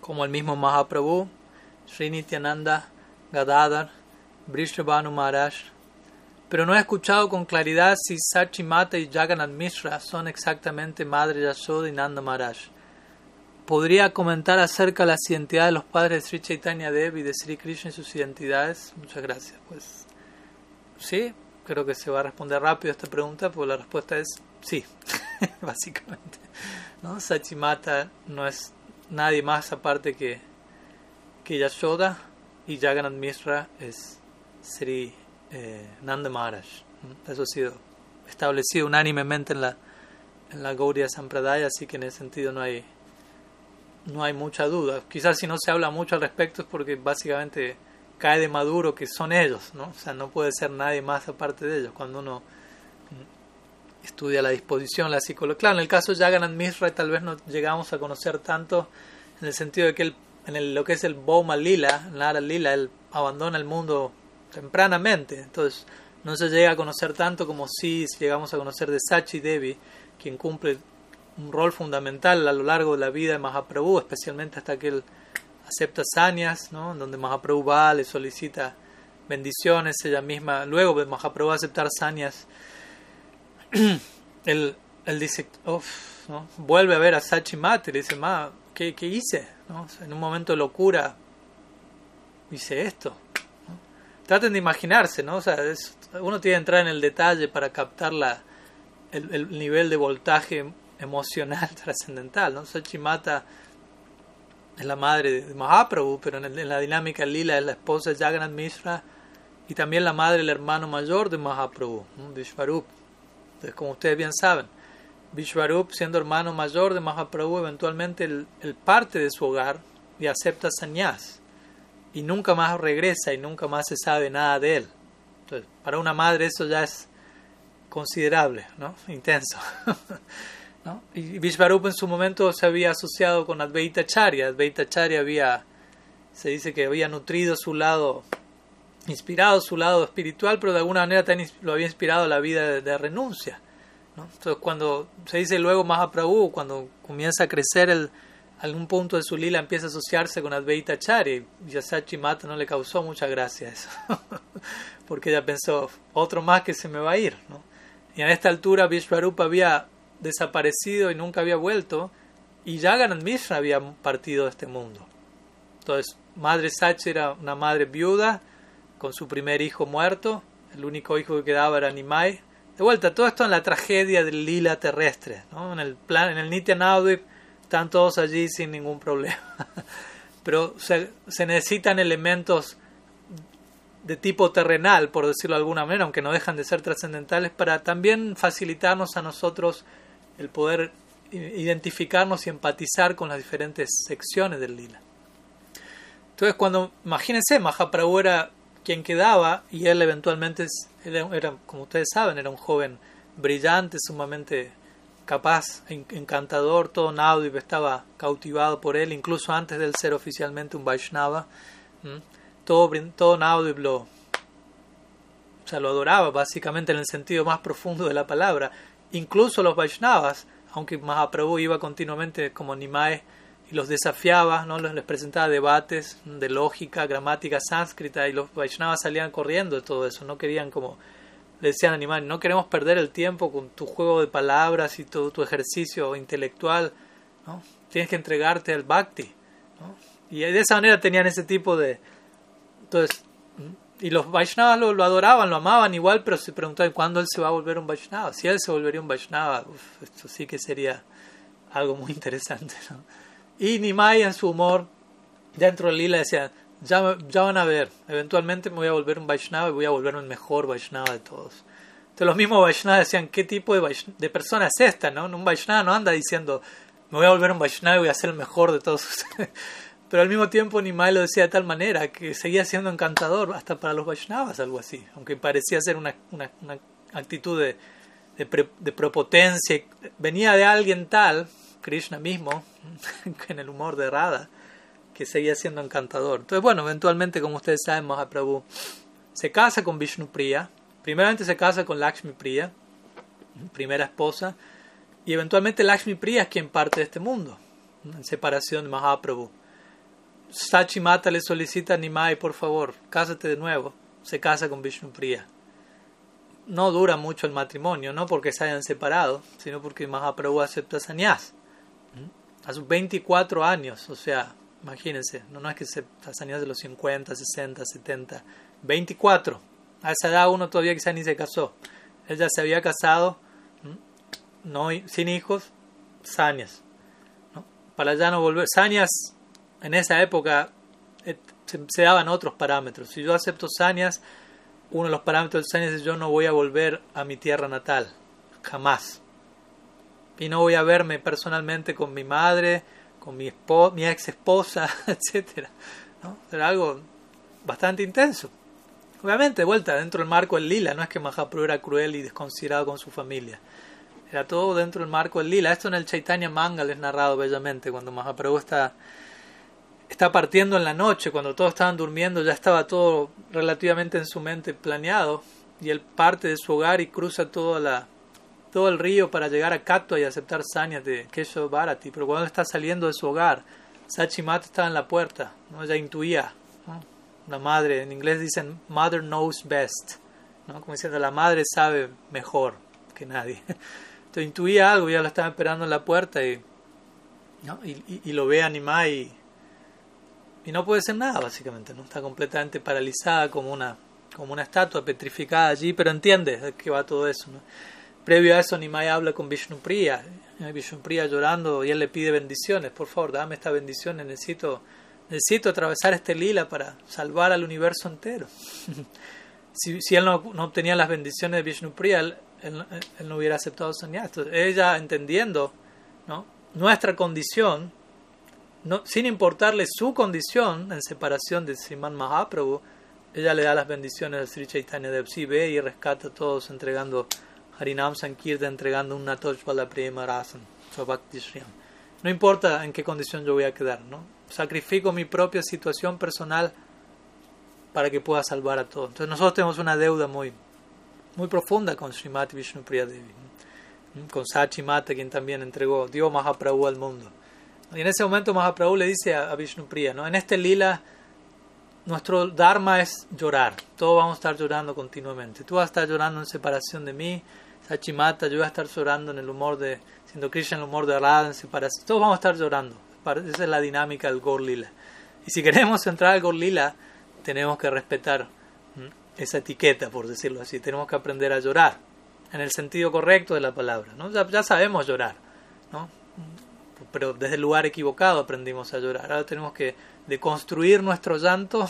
como el mismo Mahaprabhu, Srinityananda, Gadadhar, Vrishabhanu Maharaj, pero no he escuchado con claridad si Sachi Mata y Jagannath Mishra son exactamente Madre Yashoda y Nanda Maharaj. ¿Podría comentar acerca de las identidades de los padres de Sri Chaitanya Dev y de Sri Krishna y sus identidades? Muchas gracias. Pues sí, creo que se va a responder rápido a esta pregunta, porque la respuesta es sí, básicamente. ¿no? Sachimata no es nadie más aparte que, que Yashoda y Jagannath Mishra es Sri eh, Nanda. Eso ha sido establecido unánimemente en la, en la Gaudiya Sampradaya, así que en ese sentido no hay, no hay mucha duda. Quizás si no se habla mucho al respecto es porque básicamente cae de maduro que son ellos, ¿no? O sea, no puede ser nadie más aparte de ellos. Cuando uno estudia la disposición, la psicología. Claro, en el caso de Jagannath Mishra tal vez no llegamos a conocer tanto en el sentido de que en lo que es el Boma Lila, Nara Lila, él abandona el mundo tempranamente. Entonces no se llega a conocer tanto como si llegamos a conocer de Sachi Devi, quien cumple un rol fundamental a lo largo de la vida de Mahaprabhu, especialmente hasta que él acepta sanias, ¿no? donde Mahaprabhu va, le solicita bendiciones, ella misma, luego Mahaprabhu aceptar sanias, él, él dice, ¿no? vuelve a ver a Sachi Mate le dice, Ma, ¿qué, qué hice? en un momento de locura hice esto. Traten de imaginarse, ¿no? O sea, uno tiene que entrar en el detalle para captar la, el, el nivel de voltaje emocional trascendental, ¿no? Sachi Mata es la madre de Mahaprabhu, pero en, la dinámica lila es la esposa de Jagannath Mishra y también la madre el hermano mayor de Mahaprabhu, Vishvarup. Entonces, como ustedes bien saben, Vishvarup, siendo hermano mayor de Mahaprabhu, eventualmente el, parte de su hogar y acepta sannyas y nunca más regresa y nunca más se sabe nada de él. Entonces, para una madre eso ya es considerable, ¿no? intenso. ¿no? Y Vishvarup en su momento se había asociado con Advaita Charya. Advaita Charya había, se dice que había nutrido su lado, inspirado su lado espiritual, pero de alguna manera también lo había inspirado la vida de renuncia. Entonces, cuando se dice luego Mahaprabhu, cuando comienza a crecer el, algún punto de su lila, empieza a asociarse con Advaita Chari, Yasachi Mata no le causó mucha gracia eso, porque ella pensó, otro más que se me va a ir. Y en esta altura Vishwarupa había desaparecido y nunca había vuelto, y Jagannath Mishra había partido de este mundo. Entonces, Madre Sachi era una madre viuda, con su primer hijo muerto, el único hijo que quedaba era Nimai, de vuelta, todo esto en la tragedia del lila terrestre. ¿no? En el plan, en el Nitya Navadvip están todos allí sin ningún problema. Pero se, se, necesitan elementos de tipo terrenal, por decirlo de alguna manera, aunque no dejan de ser trascendentales, para también facilitarnos a nosotros el poder identificarnos y empatizar con las diferentes secciones del lila. Entonces, cuando, imagínense, Mahaprabhu era quien quedaba y él eventualmente era, como ustedes saben, era un joven brillante, sumamente capaz, encantador, todo Naudip estaba cautivado por él, incluso antes de él ser oficialmente un Vaishnava. Todo, todo Naudip lo, o sea, lo adoraba, básicamente en el sentido más profundo de la palabra. Incluso los Vaishnavas, aunque Mahaprabhu iba continuamente como Nimae y los desafiaba, ¿no? les presentaba debates de lógica, gramática sánscrita y los Vaishnavas salían corriendo de todo eso, no querían como le decían Animal, no queremos perder el tiempo con tu juego de palabras y todo tu ejercicio intelectual, ¿no? tienes que entregarte al bhakti. ¿no? Y de esa manera tenían ese tipo de... Entonces, y los Vaishnavas lo, adoraban, lo amaban igual, pero se preguntaban cuándo él se va a volver un Vaishnava. Si él se volvería un Vaishnava, esto sí que sería algo muy interesante. ¿no? Y Nimai en su humor, dentro del lila, decía, ya, ya van a ver, eventualmente me voy a volver un Vaishnava y voy a volver el mejor Vaishnava de todos. Entonces los mismos Vaishnavas decían, ¿qué tipo de, de persona es esta? ¿no? Un Vaishnava no anda diciendo, me voy a volver un Vaishnava y voy a ser el mejor de todos. Pero al mismo tiempo Nimai lo decía de tal manera que seguía siendo encantador hasta para los Vaishnavas, algo así. Aunque parecía ser una, una, actitud de, de, de prepotencia. Venía de alguien tal Krishna mismo, en el humor de Radha, que seguía siendo encantador. Entonces, bueno, eventualmente, como ustedes saben, Mahaprabhu se casa con Vishnu Priya, primeramente se casa con Lakshmi Priya, primera esposa, y eventualmente Lakshmi Priya es quien parte de este mundo, en separación de Mahaprabhu. Sachi Mata le solicita a Nimai, por favor, cásate de nuevo. Se casa con Vishnu Priya. No dura mucho el matrimonio, no porque se hayan separado, sino porque Mahaprabhu acepta sannyas a sus 24 años, o sea, imagínense, no, no es que se años de los 50, 60, 70, 24. A esa edad uno todavía quizá ni se casó. Ella se había casado, no, sin hijos, Sanias. ¿no? Para ya no volver. Sanias, en esa época, eh, se, daban otros parámetros. Si yo acepto Sanias, uno de los parámetros de Sanias es yo no voy a volver a mi tierra natal. Jamás y no voy a verme personalmente con mi madre, con mi, mi ex esposa, etc. ¿no? Era algo bastante intenso. Obviamente, de vuelta, dentro del marco del lila, no es que Mahaprabhu era cruel y desconsiderado con su familia. Era todo dentro del marco del lila. Esto en el Chaitanya Mangal es narrado bellamente, cuando Mahaprabhu está, está partiendo en la noche, cuando todos estaban durmiendo, ya estaba todo relativamente en su mente planeado, y él parte de su hogar y cruza toda la, todo el río para llegar a Katwa y aceptar sanyas de Kesho Bharati, pero cuando está saliendo de su hogar, Sachimata estaba en la puerta, ¿no? ella intuía, la madre, en inglés dicen mother knows best, ¿no? como diciendo la madre sabe mejor que nadie. Entonces intuía algo, ya lo estaba esperando en la puerta y, ¿no? y, lo ve animar y, y no puede hacer nada básicamente, no está completamente paralizada como una, como una estatua petrificada allí, pero entiende de qué va todo eso. ¿no? Previo a eso, Nimai habla con Vishnupriya. Vishnupriya llorando y él le pide bendiciones. Por favor, dame esta bendición. Necesito, necesito atravesar este lila para salvar al universo entero. si, si él no, no, obtenía las bendiciones de Vishnupriya, él, él, él no hubiera aceptado sannyas. ella entendiendo ¿no? nuestra condición, no, sin importarle su condición en separación de Sriman Mahaprabhu, ella le da las bendiciones a Sri Chaitanya Dev, ve y rescata a todos entregando Harinam Sankirta, entregando un Natosh Prema Rasan, Bhakti Shriyam. No importa en qué condición yo voy a quedar, ¿no? Sacrifico mi propia situación personal para que pueda salvar a todos. Entonces nosotros tenemos una deuda muy, muy profunda con Srimati Vishnupriya Devi, con Sachi Mata, quien también entregó, dio Mahaprabhu al mundo. Y en ese momento Mahaprabhu le dice a, Vishnupriya, ¿no? en este lila nuestro dharma es llorar, todos vamos a estar llorando continuamente. Tú vas a estar llorando en separación de mí, Sachi Mata, yo voy a estar llorando en el humor de, siendo Krishna en el humor de Radha, en separación. Todos vamos a estar llorando. Esa es la dinámica del Gor Lila. Y si queremos entrar al Gor Lila, tenemos que respetar esa etiqueta, por decirlo así. Tenemos que aprender a llorar, en el sentido correcto de la palabra. ¿no? Ya, sabemos llorar, ¿no? pero desde el lugar equivocado aprendimos a llorar. Ahora tenemos que deconstruir nuestro llanto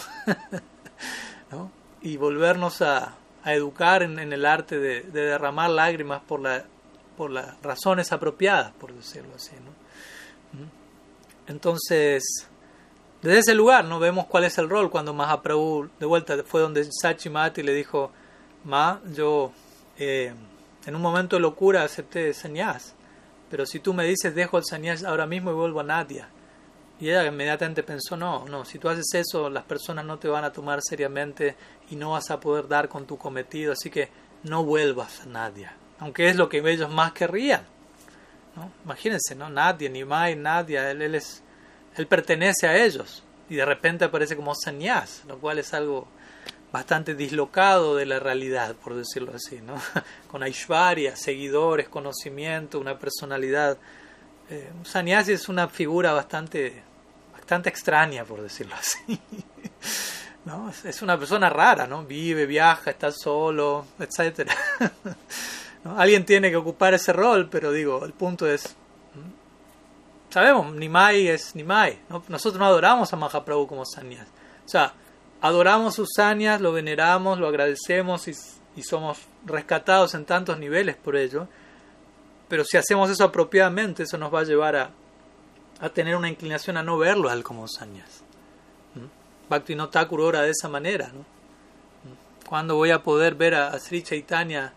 ¿no? y volvernos a, a educar en, el arte de, de, derramar lágrimas por, la, por las razones apropiadas, por decirlo así. ¿no? Entonces, desde ese lugar no vemos cuál es el rol cuando Mahaprabhu de vuelta fue donde Sachi Mati le dijo, Ma, yo eh, en un momento de locura acepté sannyas, pero si tú me dices dejo el sannyas ahora mismo y vuelvo a Nadia. Y ella inmediatamente pensó, no, no, si tú haces eso las personas no te van a tomar seriamente y no vas a poder dar con tu cometido, así que no vuelvas a Nadia, aunque es lo que ellos más querrían. ¿no? Imagínense, ¿no? Nadia, ni Mai, Nadia, él, él es él pertenece a ellos y de repente aparece como sannyas, lo cual es algo bastante dislocado de la realidad, por decirlo así, ¿no? con Aishwarya, seguidores, conocimiento, una personalidad. Eh, es una figura bastante, bastante extraña, por decirlo así. ¿no? Es una persona rara, ¿no? Vive, viaja, está solo, etc. ¿no? Alguien tiene que ocupar ese rol, pero digo, el punto es sabemos, Nimai es Nimai. ¿no? Nosotros no adoramos a Mahaprabhu como sanyas. O sea, adoramos sus sanyas, lo veneramos, lo agradecemos y, y, somos rescatados en tantos niveles por ello. Pero si hacemos eso apropiadamente, eso nos va a llevar a, a tener una inclinación a no verlo a él como sanyas. ¿Mm? Bhakti no Thakur ora de esa manera. ¿no? ¿Mm? ¿Cuándo voy a poder ver a, Sri Chaitanya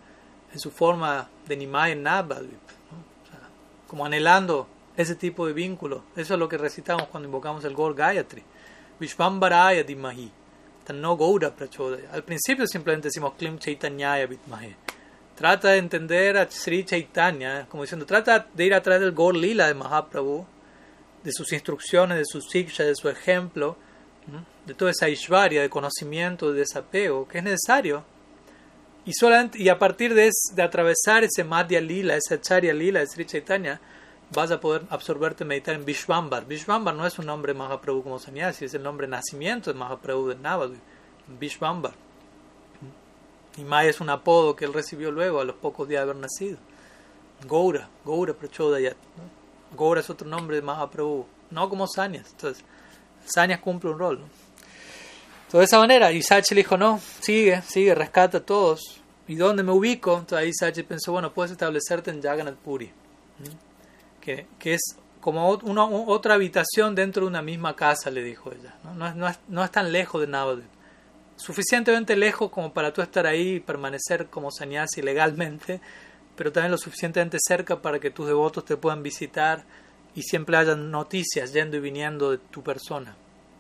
en su forma de Nimai en Navadvip? ¿no? O sea, como anhelando ese tipo de vínculo. Eso es lo que recitamos cuando invocamos el Gor Gayatri. Vishvambaraya Dimahi. No Goura Prachodaya. Al principio simplemente decimos Klim Chaitanyaya Vitmahe. Trata de entender a Sri Chaitanya, como diciendo, trata de ir a través del Gor Lila de Mahaprabhu, de sus instrucciones, de su siksha, de su ejemplo, de toda esa Ishvarya, de conocimiento, de desapego, que es necesario. Y, solamente, y a partir de, de atravesar ese Madhya Lila, esa Charya Lila de Sri Chaitanya, vas a poder absorberte meditar en Vishvambar. Vishvambar no es un nombre Mahaprabhu como sannyasi, es el nombre de nacimiento de Mahaprabhu de Navadvip, Vishvambar. Y Maya es un apodo que él recibió luego, a los pocos días de haber nacido. Goura, Goura Prachodayat. Goura es otro nombre de Mahaprabhu, no como Sanyas. Entonces, Sanyas cumple un rol. ¿no? Entonces, de esa manera, Isachi le dijo, no, sigue, sigue, rescata a todos. ¿Y dónde me ubico? Entonces ahí Isachi pensó, bueno, puedes establecerte en Jagannath Puri que, que es como una, otra habitación dentro de una misma casa, le dijo ella. No, no, no, es, no es, tan lejos de Navadvip. Suficientemente lejos como para tú estar ahí y permanecer como sannyasi legalmente, pero también lo suficientemente cerca para que tus devotos te puedan visitar y siempre haya noticias yendo y viniendo de tu persona.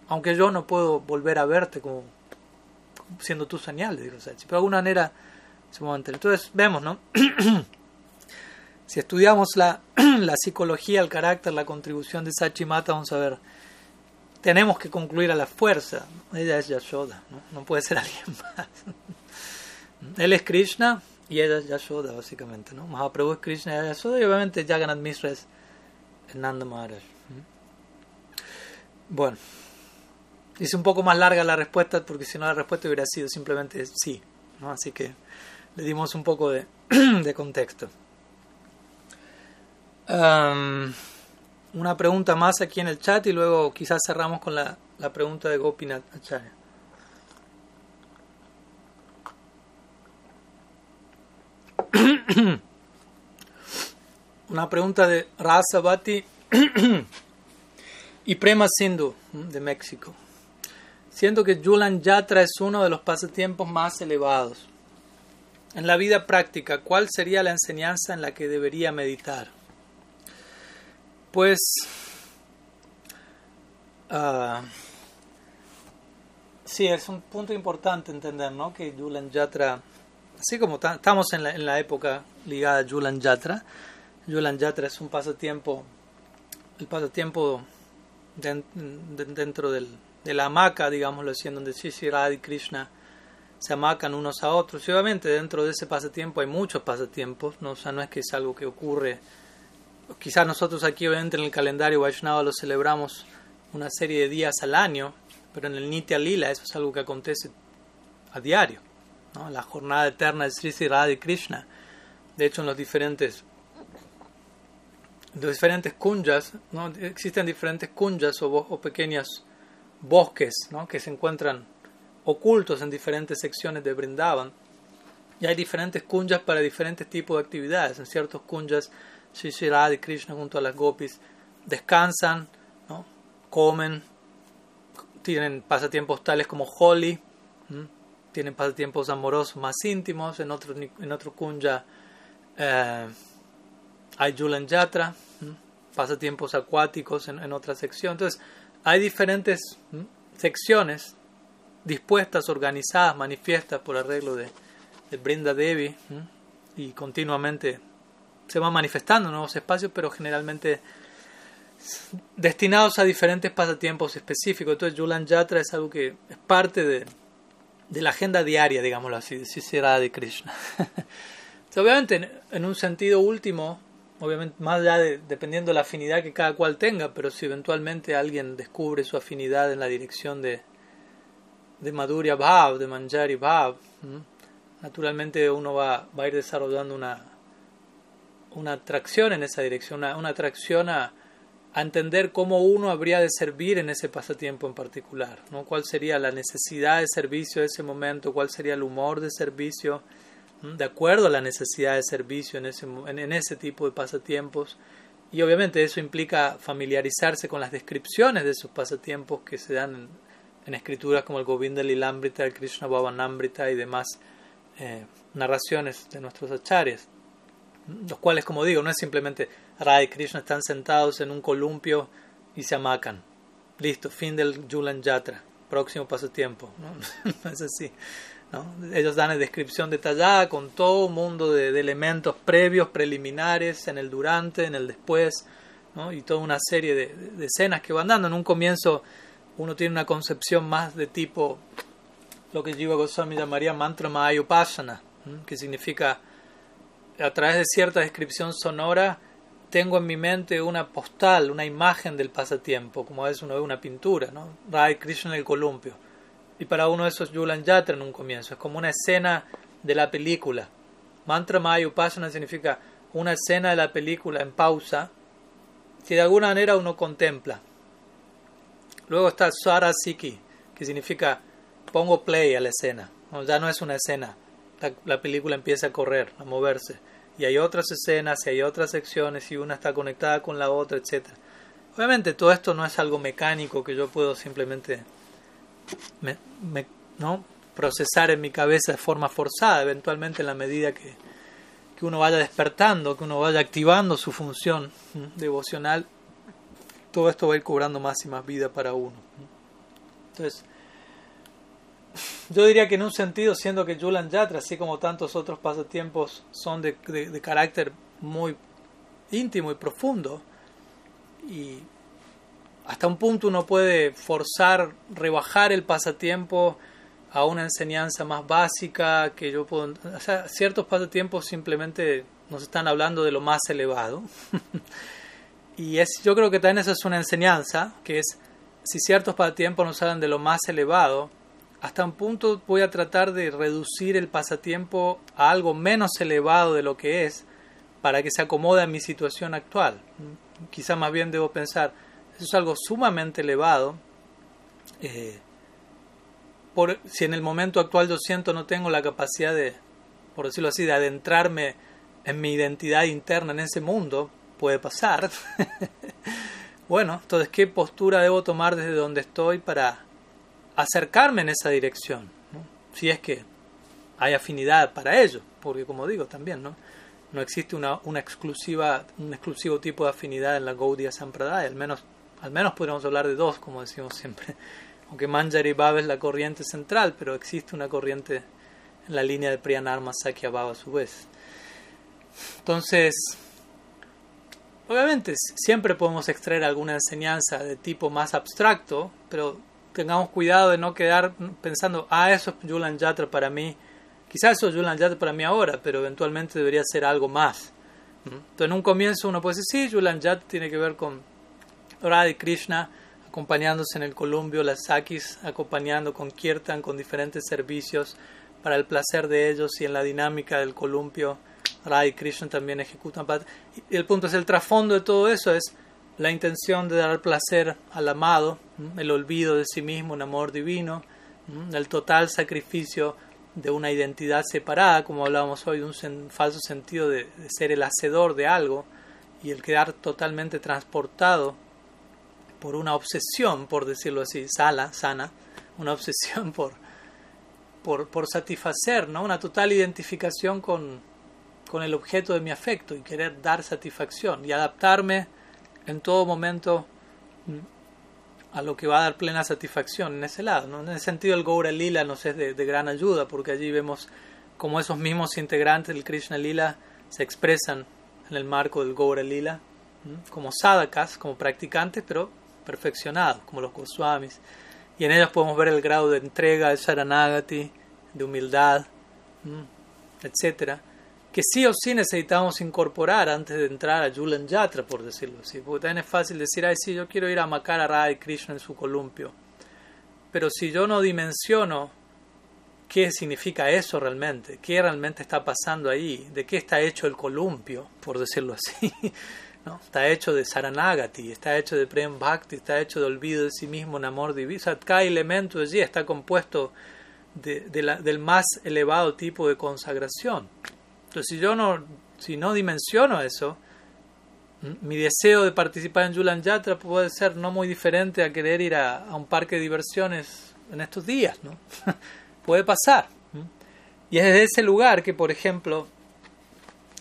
Aunque yo no puedo volver a verte como siendo tu señal, dijo Pero de alguna manera se Entonces vemos, ¿no? Si estudiamos la, la psicología, el carácter, la contribución de Sachimata, vamos a ver, tenemos que concluir a la fuerza. Ella es Yashoda, ¿no? no puede ser alguien más. Él es Krishna y ella es Yashoda, básicamente. ¿no? Mahaprabhu es Krishna ella es Yashoda y obviamente Jagannath Mishra es Maharaj. Bueno, hice un poco más larga la respuesta porque si no la respuesta hubiera sido simplemente sí. ¿no? Así que le dimos un poco de, de contexto una pregunta más aquí en el chat y luego quizás cerramos con la, la pregunta de Gopinath Acharya. Una pregunta de Rasabati y Prema Sindhu de México. Siento que Julan Yatra es uno de los pasatiempos más elevados. En la vida práctica, ¿cuál sería la enseñanza en la que debería meditar? Pues uh, sí, es un punto importante entender ¿no? que Julan Yatra, así como estamos en la, en la, época ligada a Julan Yatra, Julan Yatra es un pasatiempo, el pasatiempo de, de, dentro del, de la hamaca, digámoslo así, en donde Radha y Krishna se amacan unos a otros. Y obviamente dentro de ese pasatiempo hay muchos pasatiempos, ¿no? O sea, no es que es algo que ocurre. Quizás nosotros aquí, obviamente, en el calendario Vaishnava lo celebramos una serie de días al año, pero en el Nitya Lila eso es algo que acontece a diario. ¿No? La jornada eterna de Sri Radha y Krishna. De hecho, en los diferentes, los diferentes kunjas, ¿no? existen diferentes kunjas o, o pequeños bosques ¿no? que se encuentran ocultos en diferentes secciones de Brindavan. Y hay diferentes kunjas para diferentes tipos de actividades. En ciertos kunjas, Sri y Krishna junto a las gopis descansan, ¿no? comen, tienen pasatiempos tales como Holi, tienen pasatiempos amorosos más íntimos. En otro, en otro kunja eh, hay Julan Yatra, pasatiempos acuáticos en, en otra sección. Entonces, hay diferentes secciones dispuestas, organizadas, manifiestas por arreglo de, de Brinda Devi y continuamente se van manifestando nuevos espacios, pero generalmente destinados a diferentes pasatiempos específicos. Entonces, Julan Yatra es algo que es parte de, de la agenda diaria, digámoslo así, de Sisera de Krishna. obviamente, en, un sentido último, obviamente, más allá de, dependiendo de la afinidad que cada cual tenga, pero si eventualmente alguien descubre su afinidad en la dirección de, de Madhurya Bhav, de Manjari Bhav, naturalmente uno va, va, a ir desarrollando una, una atracción en esa dirección, una, una atracción a, a, entender cómo uno habría de servir en ese pasatiempo en particular, ¿no? cuál sería la necesidad de servicio de ese momento, cuál sería el humor de servicio, de acuerdo a la necesidad de servicio en ese, en, ese tipo de pasatiempos. Y obviamente eso implica familiarizarse con las descripciones de esos pasatiempos que se dan en, en escrituras como el Govinda Lilambrita, el Krishna Bhavanambrita y demás eh, narraciones de nuestros acharyas, los cuales, como digo, no es simplemente Radha y Krishna están sentados en un columpio y se amacan. Listo, fin del Julan Yatra, próximo pasatiempo. No, no es así. ¿no? Ellos dan la descripción detallada con todo un mundo de, elementos previos, preliminares, en el durante, en el después, y toda una serie de, de escenas que van dando. En un comienzo uno tiene una concepción más de tipo lo que Jiva Goswami llamaría mantra Mahayupasana, que significa a través de cierta descripción sonora tengo en mi mente una postal, una imagen del pasatiempo, como a veces uno ve una pintura, ¿no? Rai Krishna en el columpio. Y para uno eso es Yulan Yatra en un comienzo, es como una escena de la película. Mantra Mahayupasana significa una escena de la película en pausa, que de alguna manera uno contempla. Luego está Siki, que significa pongo play a la escena. ya no es una escena. La, película empieza a correr, a moverse. Y hay otras escenas, y hay otras secciones, y una está conectada con la otra, etc. Obviamente todo esto no es algo mecánico que yo puedo simplemente ¿no? procesar en mi cabeza de forma forzada. Eventualmente en la medida que, que uno vaya despertando, que uno vaya activando su función devocional, todo esto va a ir cobrando más y más vida para uno. Entonces, yo diría que en un sentido, siendo que Julan Yatra, así como tantos otros pasatiempos, son de, de, carácter muy íntimo y profundo, y hasta un punto uno puede forzar, rebajar el pasatiempo a una enseñanza más básica, que yo puedo... O sea, ciertos pasatiempos simplemente nos están hablando de lo más elevado. Y es, yo creo que también eso es una enseñanza, que es, si ciertos pasatiempos nos hablan de lo más elevado, hasta un punto voy a tratar de reducir el pasatiempo a algo menos elevado de lo que es, para que se acomode a mi situación actual. Quizá más bien debo pensar, eso es algo sumamente elevado. Eh, por, si en el momento actual yo siento no tengo la capacidad de, por decirlo así, de adentrarme en mi identidad interna en ese mundo, puede pasar. bueno, entonces, ¿qué postura debo tomar desde donde estoy para acercarme en esa dirección? Si es que hay afinidad para ello, porque como digo también, ¿no? Existe una, exclusiva, un exclusivo tipo de afinidad en la Gaudiya Sampradaya, al menos, al menos podríamos hablar de dos, como decimos siempre. Aunque Manjari Baba es la corriente central, pero existe una corriente en la línea de Priyanarma Sakya Baba a su vez. Entonces, obviamente siempre podemos extraer alguna enseñanza de tipo más abstracto, pero tengamos cuidado de no quedar pensando, ah, eso es Yulan Yatra para mí. Quizás eso es Yulan Yatra para mí ahora, pero eventualmente debería ser algo más. Entonces, en un comienzo uno puede decir, sí, Yulan Yatra tiene que ver con Radha Krishna acompañándose en el columbio, las Sakis acompañando con Kirtan, con diferentes servicios para el placer de ellos y en la dinámica del columpio y Krishna también ejecutan. Y el punto es el trasfondo de todo eso es la intención de dar placer al amado, el olvido de sí mismo, un amor divino, el total sacrificio de una identidad separada, como hablábamos hoy, de un falso sentido de, ser el hacedor de algo y el quedar totalmente transportado por una obsesión, por decirlo así, sala, sana, una obsesión por, por, por satisfacer, ¿no? una total identificación con, con el objeto de mi afecto y querer dar satisfacción y adaptarme en todo momento mm, a lo que va a dar plena satisfacción en ese lado. ¿no? En ese sentido el Gaura Lila nos es de, gran ayuda porque allí vemos cómo esos mismos integrantes del Krishna Lila se expresan en el marco del Gaura Lila como sadhakas, como practicantes, pero perfeccionados, como los Goswamis. Y en ellos podemos ver el grado de entrega, de Sharanagati, de humildad, etcétera que sí o sí necesitamos incorporar antes de entrar a Yulan Yatra, por decirlo así. Porque también es fácil decir, ay, sí, yo quiero ir a Makara Radha y Krishna en su columpio. Pero si yo no dimensiono qué significa eso realmente, qué realmente está pasando ahí, de qué está hecho el columpio, por decirlo así. ¿no? Está hecho de Saranagati, está hecho de Prem Bhakti, está hecho de olvido de sí mismo, un amor divino. O sea, cada elemento allí está compuesto de, la, del más elevado tipo de consagración. Entonces, si yo no, si no dimensiono eso, mi deseo de participar en Yulan Yatra puede ser no muy diferente a querer ir a, un parque de diversiones en estos días, ¿no? puede pasar. Y es desde ese lugar que, por ejemplo,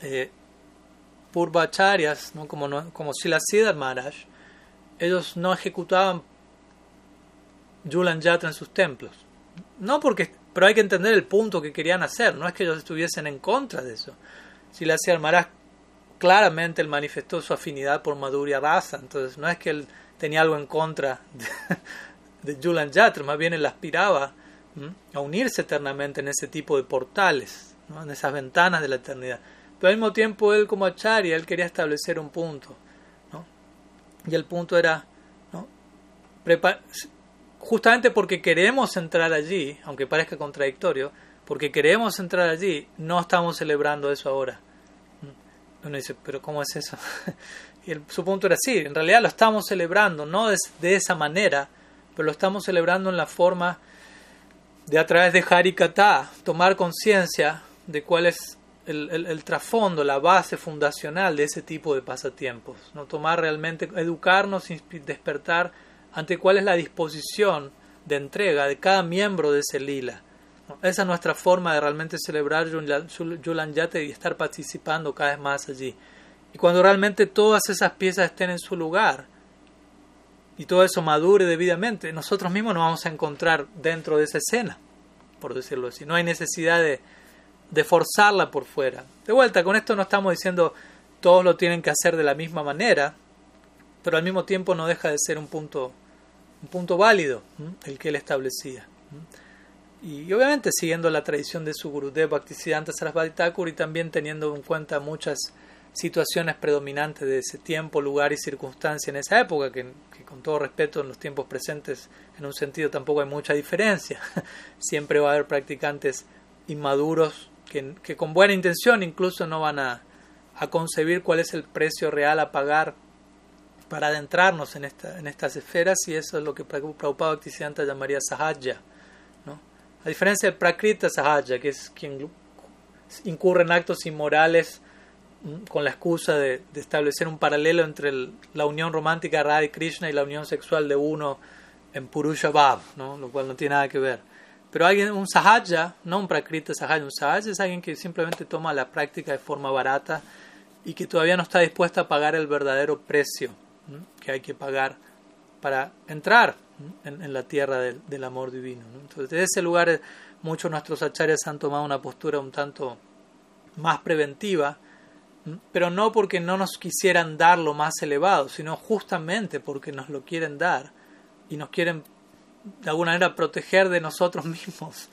eh, Purvacharyas, ¿no? como, no, como Siddhar Maharaj, ellos no ejecutaban Yulan Yatra en sus templos. No porque pero hay que entender el punto que querían hacer, no es que ellos estuviesen en contra de eso. Si hacía Maharaj claramente él manifestó su afinidad por Madhurya Rasa, entonces no es que él tenía algo en contra de, de Julan Yatra, más bien él aspiraba a unirse eternamente en ese tipo de portales, en esas ventanas de la eternidad. Pero al mismo tiempo él como acharya, él quería establecer un punto. Y el punto era ¿no? Justamente porque queremos entrar allí, aunque parezca contradictorio, porque queremos entrar allí, no estamos celebrando eso ahora. Mm. Uno dice, pero ¿cómo es eso? y su punto era sí, en realidad lo estamos celebrando, no es de esa manera, pero lo estamos celebrando en la forma de a través de Harikata, tomar conciencia de cuál es el, el, trasfondo, la base fundacional de ese tipo de pasatiempos. ¿no? Tomar realmente, educarnos, despertar ante cuál es la disposición de entrega de cada miembro de ese lila. Esa es nuestra forma de realmente celebrar Yulan Yate y estar participando cada vez más allí. Y cuando realmente todas esas piezas estén en su lugar y todo eso madure debidamente, nosotros mismos nos vamos a encontrar dentro de esa escena, por decirlo así. No hay necesidad de, de forzarla por fuera. De vuelta, con esto no estamos diciendo todos lo tienen que hacer de la misma manera, pero al mismo tiempo no deja de ser un punto, un punto válido el que él establecía. Y obviamente siguiendo la tradición de su Gurudev Bhaktisiddhanta Sarasvati Thakur y también teniendo en cuenta muchas situaciones predominantes de ese tiempo, lugar y circunstancia en esa época, que, con todo respeto en los tiempos presentes en un sentido tampoco hay mucha diferencia. Siempre va a haber practicantes inmaduros que, que con buena intención incluso no van a, a concebir cuál es el precio real a pagar para adentrarnos en, esta, estas esferas y eso es lo que Prabhupada Bhaktisiddhanta llamaría sahaja. ¿no? A diferencia del prakrita sahaja, que es quien incurre en actos inmorales con la excusa de, establecer un paralelo entre la unión romántica de Radha y Krishna y la unión sexual de uno en Purusha Bhav, ¿no? lo cual no tiene nada que ver. Pero alguien, un sahaja, no un prakrita sahaja, un sahaja es alguien que simplemente toma la práctica de forma barata y que todavía no está dispuesta a pagar el verdadero precio que hay que pagar para entrar en, la tierra del, amor divino. Entonces, desde ese lugar, muchos de nuestros acharyas han tomado una postura un tanto más preventiva, pero no porque no nos quisieran dar lo más elevado, sino justamente porque nos lo quieren dar y nos quieren de alguna manera proteger de nosotros mismos,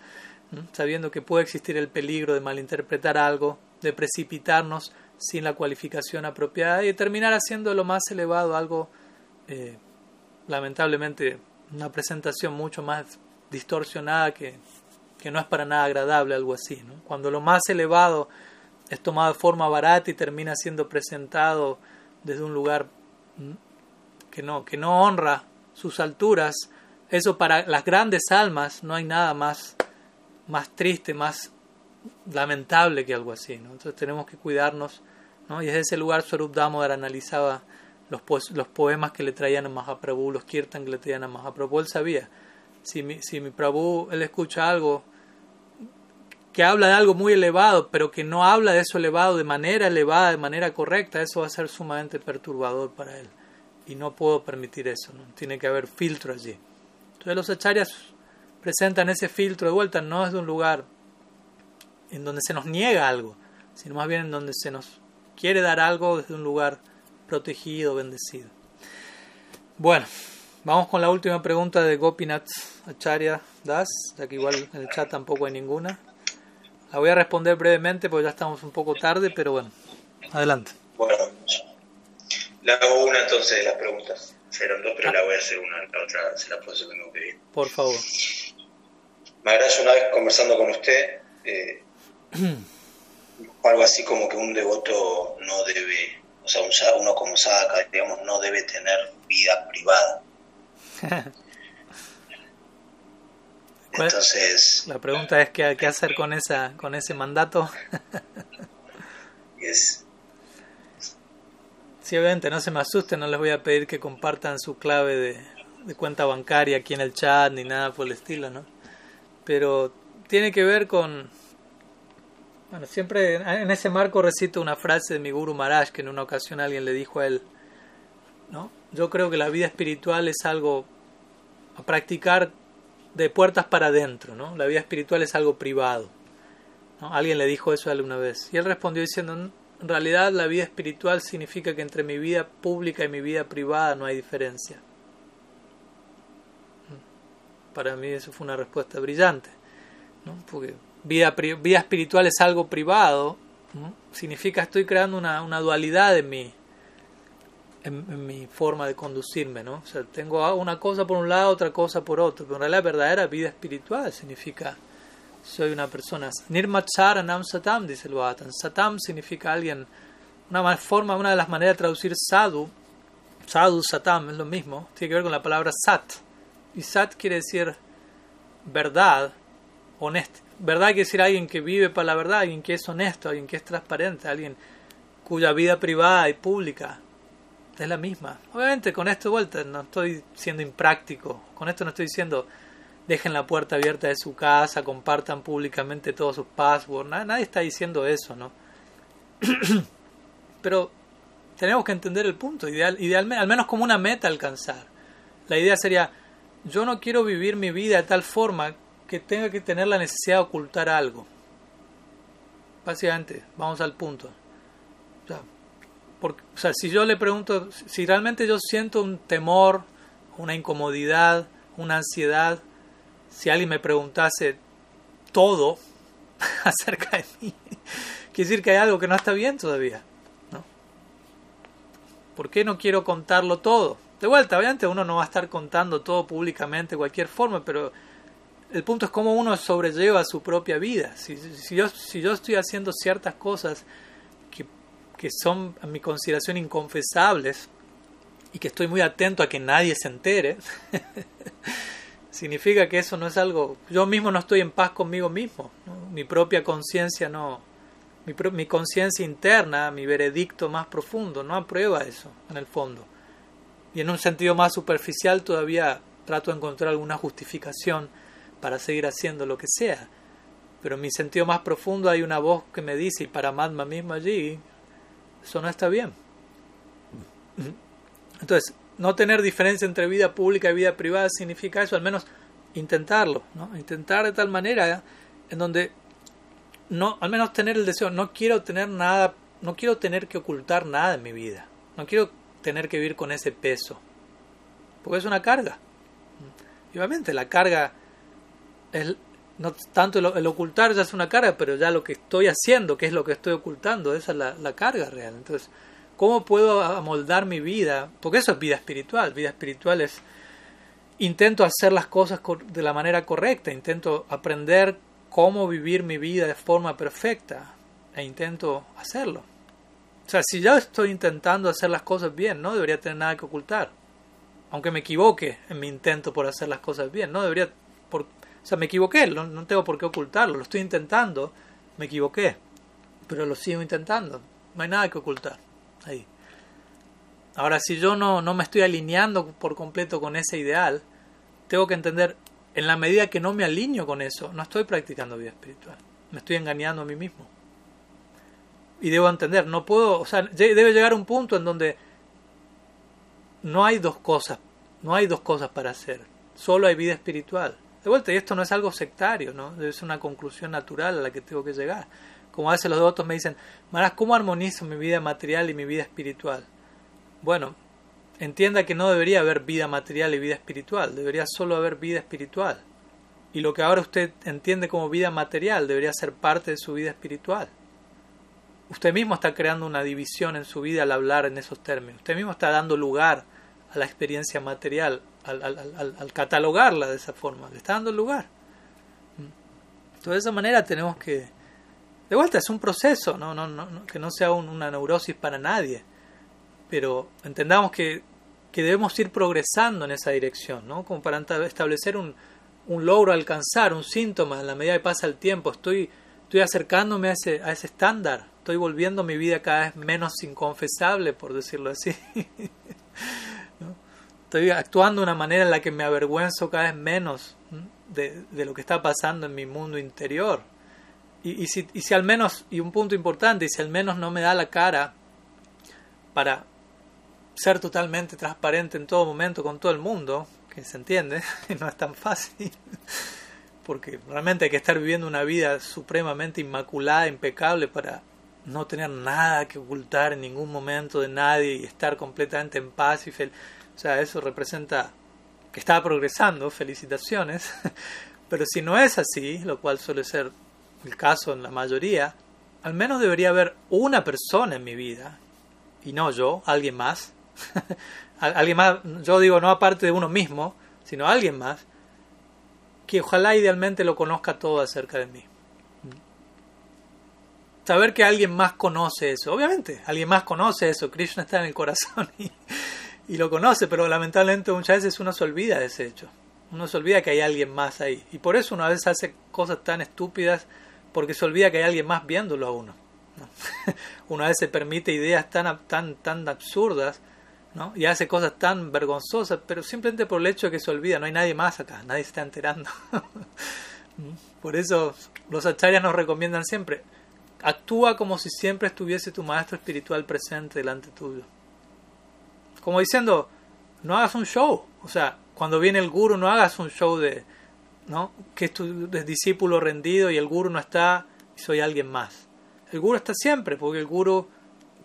sabiendo que puede existir el peligro de malinterpretar algo, de precipitarnos sin la cualificación apropiada y terminar haciendo lo más elevado algo, eh, lamentablemente, una presentación mucho más distorsionada que, que, no es para nada agradable, algo así. Cuando lo más elevado es tomado de forma barata y termina siendo presentado desde un lugar que no, que no honra sus alturas, eso para las grandes almas no hay nada más, más triste, más lamentable que algo así. Entonces tenemos que cuidarnos. ¿no? Y desde ese lugar Swarup Damodar analizaba los, los poemas que le traían a Mahaprabhu, los kirtan que le traían a Mahaprabhu. Él sabía, si mi, si mi Prabhu, él escucha algo que habla de algo muy elevado, pero que no habla de eso elevado de manera elevada, de manera correcta, eso va a ser sumamente perturbador para él. Y no puedo permitir eso, ¿no? tiene que haber filtro allí. Entonces los acharyas presentan ese filtro de vuelta, no es de un lugar en donde se nos niega algo, sino más bien en donde se nos quiere dar algo desde un lugar protegido, bendecido. Bueno, vamos con la última pregunta de Gopinath Acharya Das, ya que igual en el chat tampoco hay ninguna. La voy a responder brevemente porque ya estamos un poco tarde, pero bueno, adelante. Bueno, le hago una entonces de las preguntas. Serán dos, pero la voy a hacer una, la otra se la puedo hacer cuando pedir. Por favor. Maharaj, una vez conversando con usted, eh, algo así como que un devoto no debe, o sea, uno como saca, digamos, no debe tener vida privada. Entonces. La pregunta es qué, qué hacer con esa, con ese mandato. es Sí, obviamente no se me asusten, no les voy a pedir que compartan su clave de, cuenta bancaria aquí en el chat ni nada por el estilo, ¿no? Pero tiene que ver con... Bueno, siempre en ese marco recito una frase de mi Guru Maharaj que en una ocasión alguien le dijo a él, ¿no? Yo creo que la vida espiritual es algo a practicar de puertas para adentro, ¿no? La vida espiritual es algo privado. Alguien le dijo eso a él una vez. Y él respondió diciendo, en realidad la vida espiritual significa que entre mi vida pública y mi vida privada no hay diferencia. Para mí eso fue una respuesta brillante, ¿no? porque vida, vida espiritual es algo privado, significa estoy creando una, una dualidad en mi, en, mi forma de conducirme. ¿no? O sea, tengo una cosa por un lado, otra cosa por otro, pero en realidad la verdadera vida espiritual significa soy una persona. Nirmacharanam Satam, dice el Bhagavatam. Satam significa alguien, una forma, una de las maneras de traducir sadhu, sadhu, satam, es lo mismo, tiene que ver con la palabra sat. Y sat quiere decir verdad, honesto. Verdad quiere decir alguien que vive para la verdad, alguien que es honesto, alguien que es transparente, alguien cuya vida privada y pública es la misma. Obviamente con esto de vuelta no estoy siendo impráctico, con esto no estoy diciendo dejen la puerta abierta de su casa, compartan públicamente todos sus passwords. Nadie, está diciendo eso, ¿no? Pero tenemos que entender el punto, ideal, idealmente, al menos como una meta alcanzar. La idea sería, yo no quiero vivir mi vida de tal forma tenga que tener la necesidad de ocultar algo. Básicamente, vamos al punto. O sea, porque, si yo le pregunto, si realmente yo siento un temor, una incomodidad, una ansiedad, si alguien me preguntase todo acerca de mí, quiere decir que hay algo que no está bien todavía. ¿no? ¿Por qué no quiero contarlo todo? De vuelta, obviamente uno no va a estar contando todo públicamente de cualquier forma, pero el punto es cómo uno sobrelleva su propia vida. Si, si, yo, si yo estoy haciendo ciertas cosas que, que son a mi consideración inconfesables y que estoy muy atento a que nadie se entere, significa que eso no es algo, yo mismo no estoy en paz conmigo mismo, mi propia conciencia no, Mi, mi conciencia interna, mi veredicto más profundo, no aprueba eso, en el fondo. Y en un sentido más superficial todavía trato de encontrar alguna justificación para seguir haciendo lo que sea. Pero en mi sentido más profundo hay una voz que me dice, y para Madma mismo allí, eso no está bien. Entonces, no tener diferencia entre vida pública y vida privada significa eso, al menos intentarlo, ¿no? Intentar de tal manera en donde no, al menos tener el deseo, no quiero tener nada, no quiero tener que ocultar nada en mi vida, no quiero tener que vivir con ese peso, porque es una carga. Y obviamente la carga no tanto el, ocultar ya es una carga, pero ya lo que estoy haciendo, que es lo que estoy ocultando, esa es la, la carga real. Entonces, ¿cómo puedo amoldar mi vida? Porque eso es vida espiritual. Vida espiritual es intento hacer las cosas de la manera correcta, intento aprender cómo vivir mi vida de forma perfecta e intento hacerlo. O sea, si ya estoy intentando hacer las cosas bien, no debería tener nada que ocultar. Aunque me equivoque en mi intento por hacer las cosas bien, no debería... Por, o sea, me equivoqué, no, no tengo por qué ocultarlo, lo estoy intentando, me equivoqué, pero lo sigo intentando, no hay nada que ocultar ahí. Ahora, si yo no, no me estoy alineando por completo con ese ideal, tengo que entender en la medida que no me alineo con eso, no estoy practicando vida espiritual. Me estoy engañando a mí mismo. Y debo entender, no puedo, o sea, debe llegar un punto en donde no hay dos cosas, no hay dos cosas para hacer, solo hay vida espiritual. De vuelta, y esto no es algo sectario, ¿no? Ser una conclusión natural a la que tengo que llegar. Como a veces los devotos me dicen, Maras, ¿cómo armonizo mi vida material y mi vida espiritual? Bueno, entienda que no debería haber vida material y vida espiritual, debería solo haber vida espiritual. Y lo que ahora usted entiende como vida material debería ser parte de su vida espiritual. Usted mismo está creando una división en su vida al hablar en esos términos. Usted mismo está dando lugar a la experiencia material al, catalogarla de esa forma. Le está dando lugar. Entonces, de esa manera tenemos que... De vuelta, es un proceso, no, no, no que no sea una neurosis para nadie pero entendamos que, que, debemos ir progresando en esa dirección, ¿no? Como para establecer un, un logro, alcanzar un síntoma en la medida que pasa el tiempo. Estoy, estoy acercándome a ese, a ese estándar, estoy volviendo mi vida cada vez menos inconfesable, por decirlo así. Estoy actuando de una manera en la que me avergüenzo cada vez menos de, de lo que está pasando en mi mundo interior. Y, y, si, y si al menos, y un punto importante, y si al menos no me da la cara para ser totalmente transparente en todo momento con todo el mundo, que se entiende, no es tan fácil, porque realmente hay que estar viviendo una vida supremamente inmaculada, impecable, para no tener nada que ocultar en ningún momento de nadie y estar completamente en paz y feliz. O sea, eso representa que está progresando, felicitaciones, pero si no es así, lo cual suele ser el caso en la mayoría, al menos debería haber una persona en mi vida, y no yo, alguien más, alguien más, yo digo no aparte de uno mismo, sino alguien más, que ojalá idealmente lo conozca todo acerca de mí. Saber que alguien más conoce eso, obviamente, alguien más conoce eso, Krishna está en el corazón y, y lo conoce, pero lamentablemente muchas veces uno se olvida de ese hecho, uno se olvida que hay alguien más ahí, y por eso una vez hace cosas tan estúpidas, porque se olvida que hay alguien más viéndolo a uno. Una vez se permite ideas tan, tan, tan absurdas y hace cosas tan vergonzosas, pero simplemente por el hecho de que se olvida, no hay nadie más acá, nadie se está enterando. por eso los acharyas nos recomiendan siempre, actúa como si siempre estuviese tu maestro espiritual presente delante tuyo. Como diciendo, no hagas un show, o sea, cuando viene el guru no hagas un show de, ¿no? que es tu discípulo rendido y el guru no está y soy alguien más. El guru está siempre, porque el guru,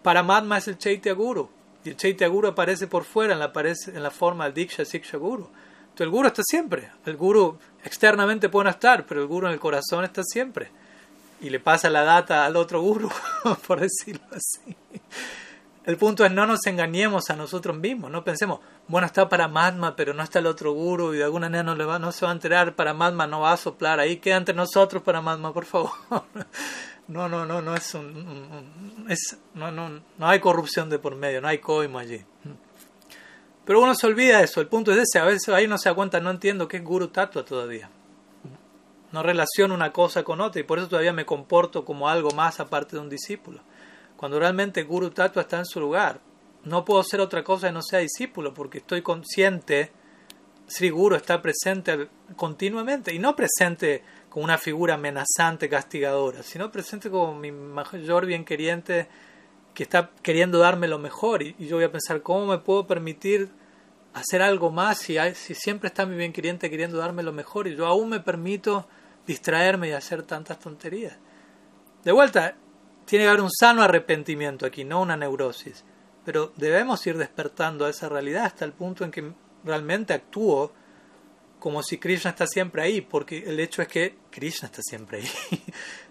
para Madma es el Chaitya Guru. Y el Chaitya Guru aparece por fuera, en la, en la forma del Diksha Siksha Guru. Entonces el Guru está siempre. El Guru externamente puede no estar, pero el Guru en el corazón está siempre. Y le pasa la data al otro Guru, por decirlo así. El punto es no nos engañemos a nosotros mismos, no pensemos, bueno, está para Madma, pero no está el otro guru y de alguna manera no, le va, no se va a enterar, para Madma no va a soplar, ahí queda entre nosotros para Madma, por favor. No, no, no, no es un, es, no, no, no hay corrupción de por medio, no hay coimo allí. Pero uno se olvida eso, el punto es ese, a veces ahí uno se da cuenta, no entiendo qué es Guru Tattva todavía. No relaciono una cosa con otra y por eso todavía me comporto como algo más aparte de un discípulo. Cuando realmente Guru Tattva está en su lugar, no puedo ser otra cosa que no sea discípulo porque estoy consciente, Sri Guru está presente continuamente y no presente como una figura amenazante, castigadora, sino presente como mi mayor bien queriente que está queriendo darme lo mejor y, yo voy a pensar cómo me puedo permitir hacer algo más si, si siempre está mi bien queriente queriendo darme lo mejor y yo aún me permito distraerme y hacer tantas tonterías. De vuelta, tiene que haber un sano arrepentimiento aquí, no una neurosis. Pero debemos ir despertando a esa realidad hasta el punto en que realmente actúo como si Krishna está siempre ahí, porque el hecho es que Krishna está siempre ahí.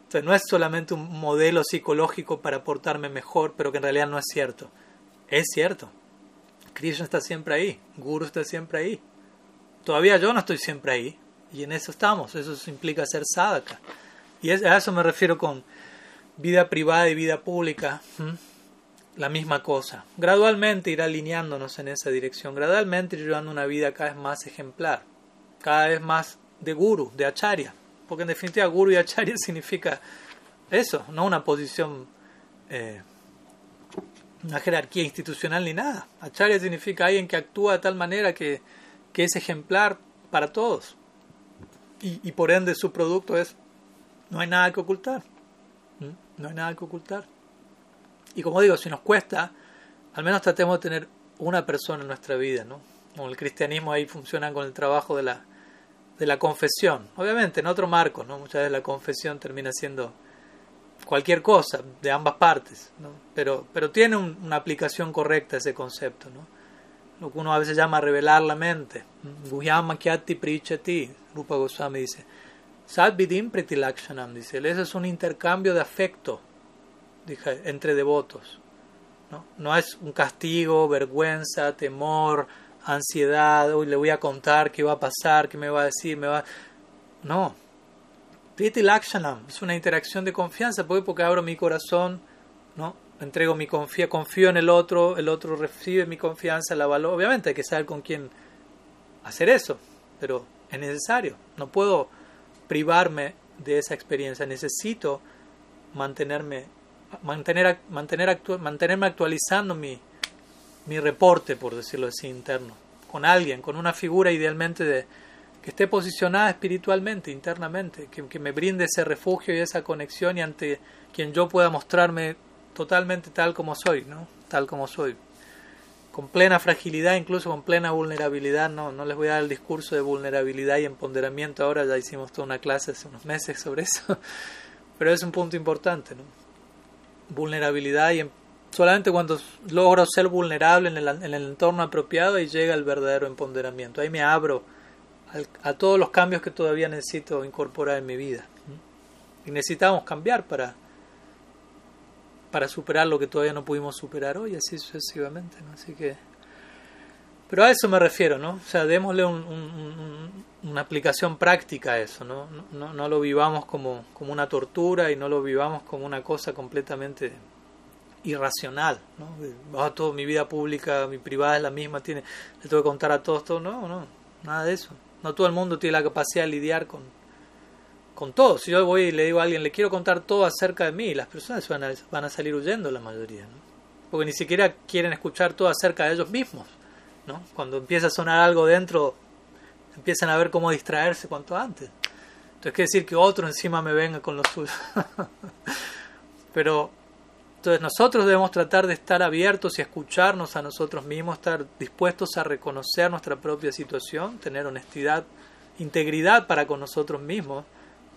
Entonces no es solamente un modelo psicológico para portarme mejor, pero que en realidad no es cierto. Es cierto. Krishna está siempre ahí, Guru está siempre ahí. Todavía yo no estoy siempre ahí, y en eso estamos. Eso implica ser sadhaka. Y a eso me refiero con vida privada y vida pública. La misma cosa. Gradualmente ir alineándonos en esa dirección. Gradualmente ir llevando una vida cada vez más ejemplar. Cada vez más de guru, de acharya. Porque en definitiva guru y acharya significa eso, no una posición, eh, una jerarquía institucional ni nada. Acharya significa alguien que actúa de tal manera que, que es ejemplar para todos y, por ende su producto es, no hay nada que ocultar. No hay nada que ocultar. Y como digo, si nos cuesta, al menos tratemos de tener una persona en nuestra vida, ¿no? Como el cristianismo ahí funciona con el trabajo de la, de la confesión. Obviamente, en otro marco, ¿no? Muchas veces la confesión termina siendo cualquier cosa de ambas partes, ¿no? Pero, pero tiene una aplicación correcta ese concepto, ¿no? Lo que uno a veces llama revelar la mente. Guhyama kyati prichati, Rupa Goswami dice. Sadvidim pretilakshanam, dice. Ese es un intercambio de afecto entre devotos. ¿no? no es un castigo, vergüenza, temor, ansiedad. Hoy le voy a contar qué va a pasar, qué me va a decir. me va No. Pritilakshanam es una interacción de confianza. ¿Por Porque abro mi corazón, ¿no? entrego mi confía, confío en el otro, el otro recibe mi confianza, la valoro. Obviamente hay que saber con quién hacer eso, pero es necesario. No puedo privarme de esa experiencia. Necesito mantenerme, mantener, mantener mantenerme actualizando mi, mi reporte, por decirlo así, interno, con alguien, con una figura idealmente de, que esté posicionada espiritualmente, internamente, que, que me brinde ese refugio y esa conexión y ante quien yo pueda mostrarme totalmente tal como soy, ¿no? Tal como soy con plena fragilidad, incluso con plena vulnerabilidad. No, no les voy a dar el discurso de vulnerabilidad y empoderamiento ahora, ya hicimos toda una clase hace unos meses sobre eso, pero es un punto importante. ¿no? Vulnerabilidad y em, solamente cuando logro ser vulnerable en el, en el entorno apropiado y llega el verdadero empoderamiento. Ahí me abro a todos los cambios que todavía necesito incorporar en mi vida. Y necesitamos cambiar para para superar lo que todavía no pudimos superar hoy, así sucesivamente, ¿no? Así que... Pero a eso me refiero, ¿no? O sea, démosle una aplicación práctica a eso, ¿no? No, no lo vivamos como, como, una tortura y no lo vivamos como una cosa completamente irracional, ¿no? Oh, todo, mi vida pública, mi privada es la misma, tiene, le tengo que contar a todos, todo, no, no, nada de eso. No todo el mundo tiene la capacidad de lidiar con, con todo. Si yo voy y le digo a alguien, le quiero contar todo acerca de mí, las personas van a, salir huyendo la mayoría, ¿no? porque ni siquiera quieren escuchar todo acerca de ellos mismos. ¿no? Cuando empieza a sonar algo dentro, empiezan a ver cómo distraerse cuanto antes. Entonces quiere decir que otro encima me venga con lo suyo. Pero entonces nosotros debemos tratar de estar abiertos y escucharnos a nosotros mismos, estar dispuestos a reconocer nuestra propia situación, tener honestidad, integridad para con nosotros mismos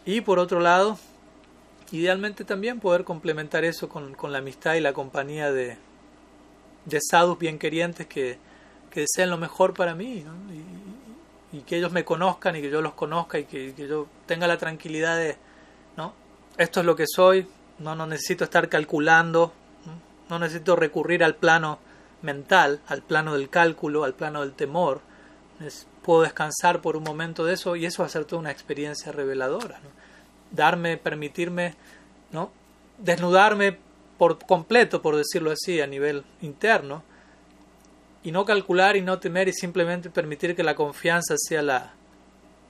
y por otro lado, idealmente también poder complementar eso con, con la amistad y la compañía de, de sadhus bien querientes que, que deseen lo mejor para mí y, que ellos me conozcan y que yo los conozca y que, que, yo tenga la tranquilidad de, ¿no? Esto es lo que soy, no, no necesito estar calculando, ¿no? necesito recurrir al plano mental, al plano del cálculo, al plano del temor. Puedo descansar por un momento de eso y eso va a ser toda una experiencia reveladora. Darme, permitirme, ¿no? desnudarme por completo, por decirlo así, a nivel interno, y no calcular y no temer y simplemente permitir que la confianza sea la,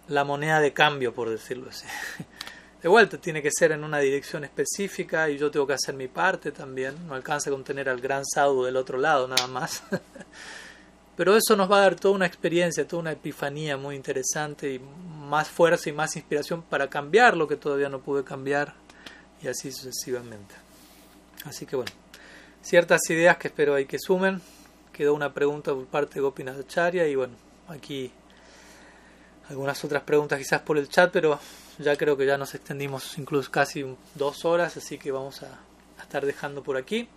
la moneda de cambio, por decirlo así. De vuelta, tiene que ser en una dirección específica y yo tengo que hacer mi parte también. No alcanza con tener al gran sadhu del otro lado nada más. Pero eso nos va a dar toda una experiencia, toda una epifanía muy interesante y más fuerza y más inspiración para cambiar lo que todavía no pude cambiar y así sucesivamente. Así que bueno, ciertas ideas que espero ahí que sumen. Quedó una pregunta por parte de Gopinath Acharya y bueno, aquí algunas otras preguntas quizás por el chat, pero ya creo que ya nos extendimos incluso casi dos horas, así que vamos a, a estar dejando por aquí.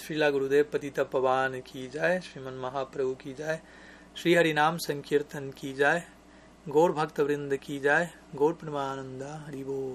Srila गुरुदेव पतित पवान की जाय, श्रीमन महाप्रभु की जाय, श्री हरिनाम संकीर्तन की जाय, गौर भक्त वृंद की जाय, गौर प्रमानंदा हरिबो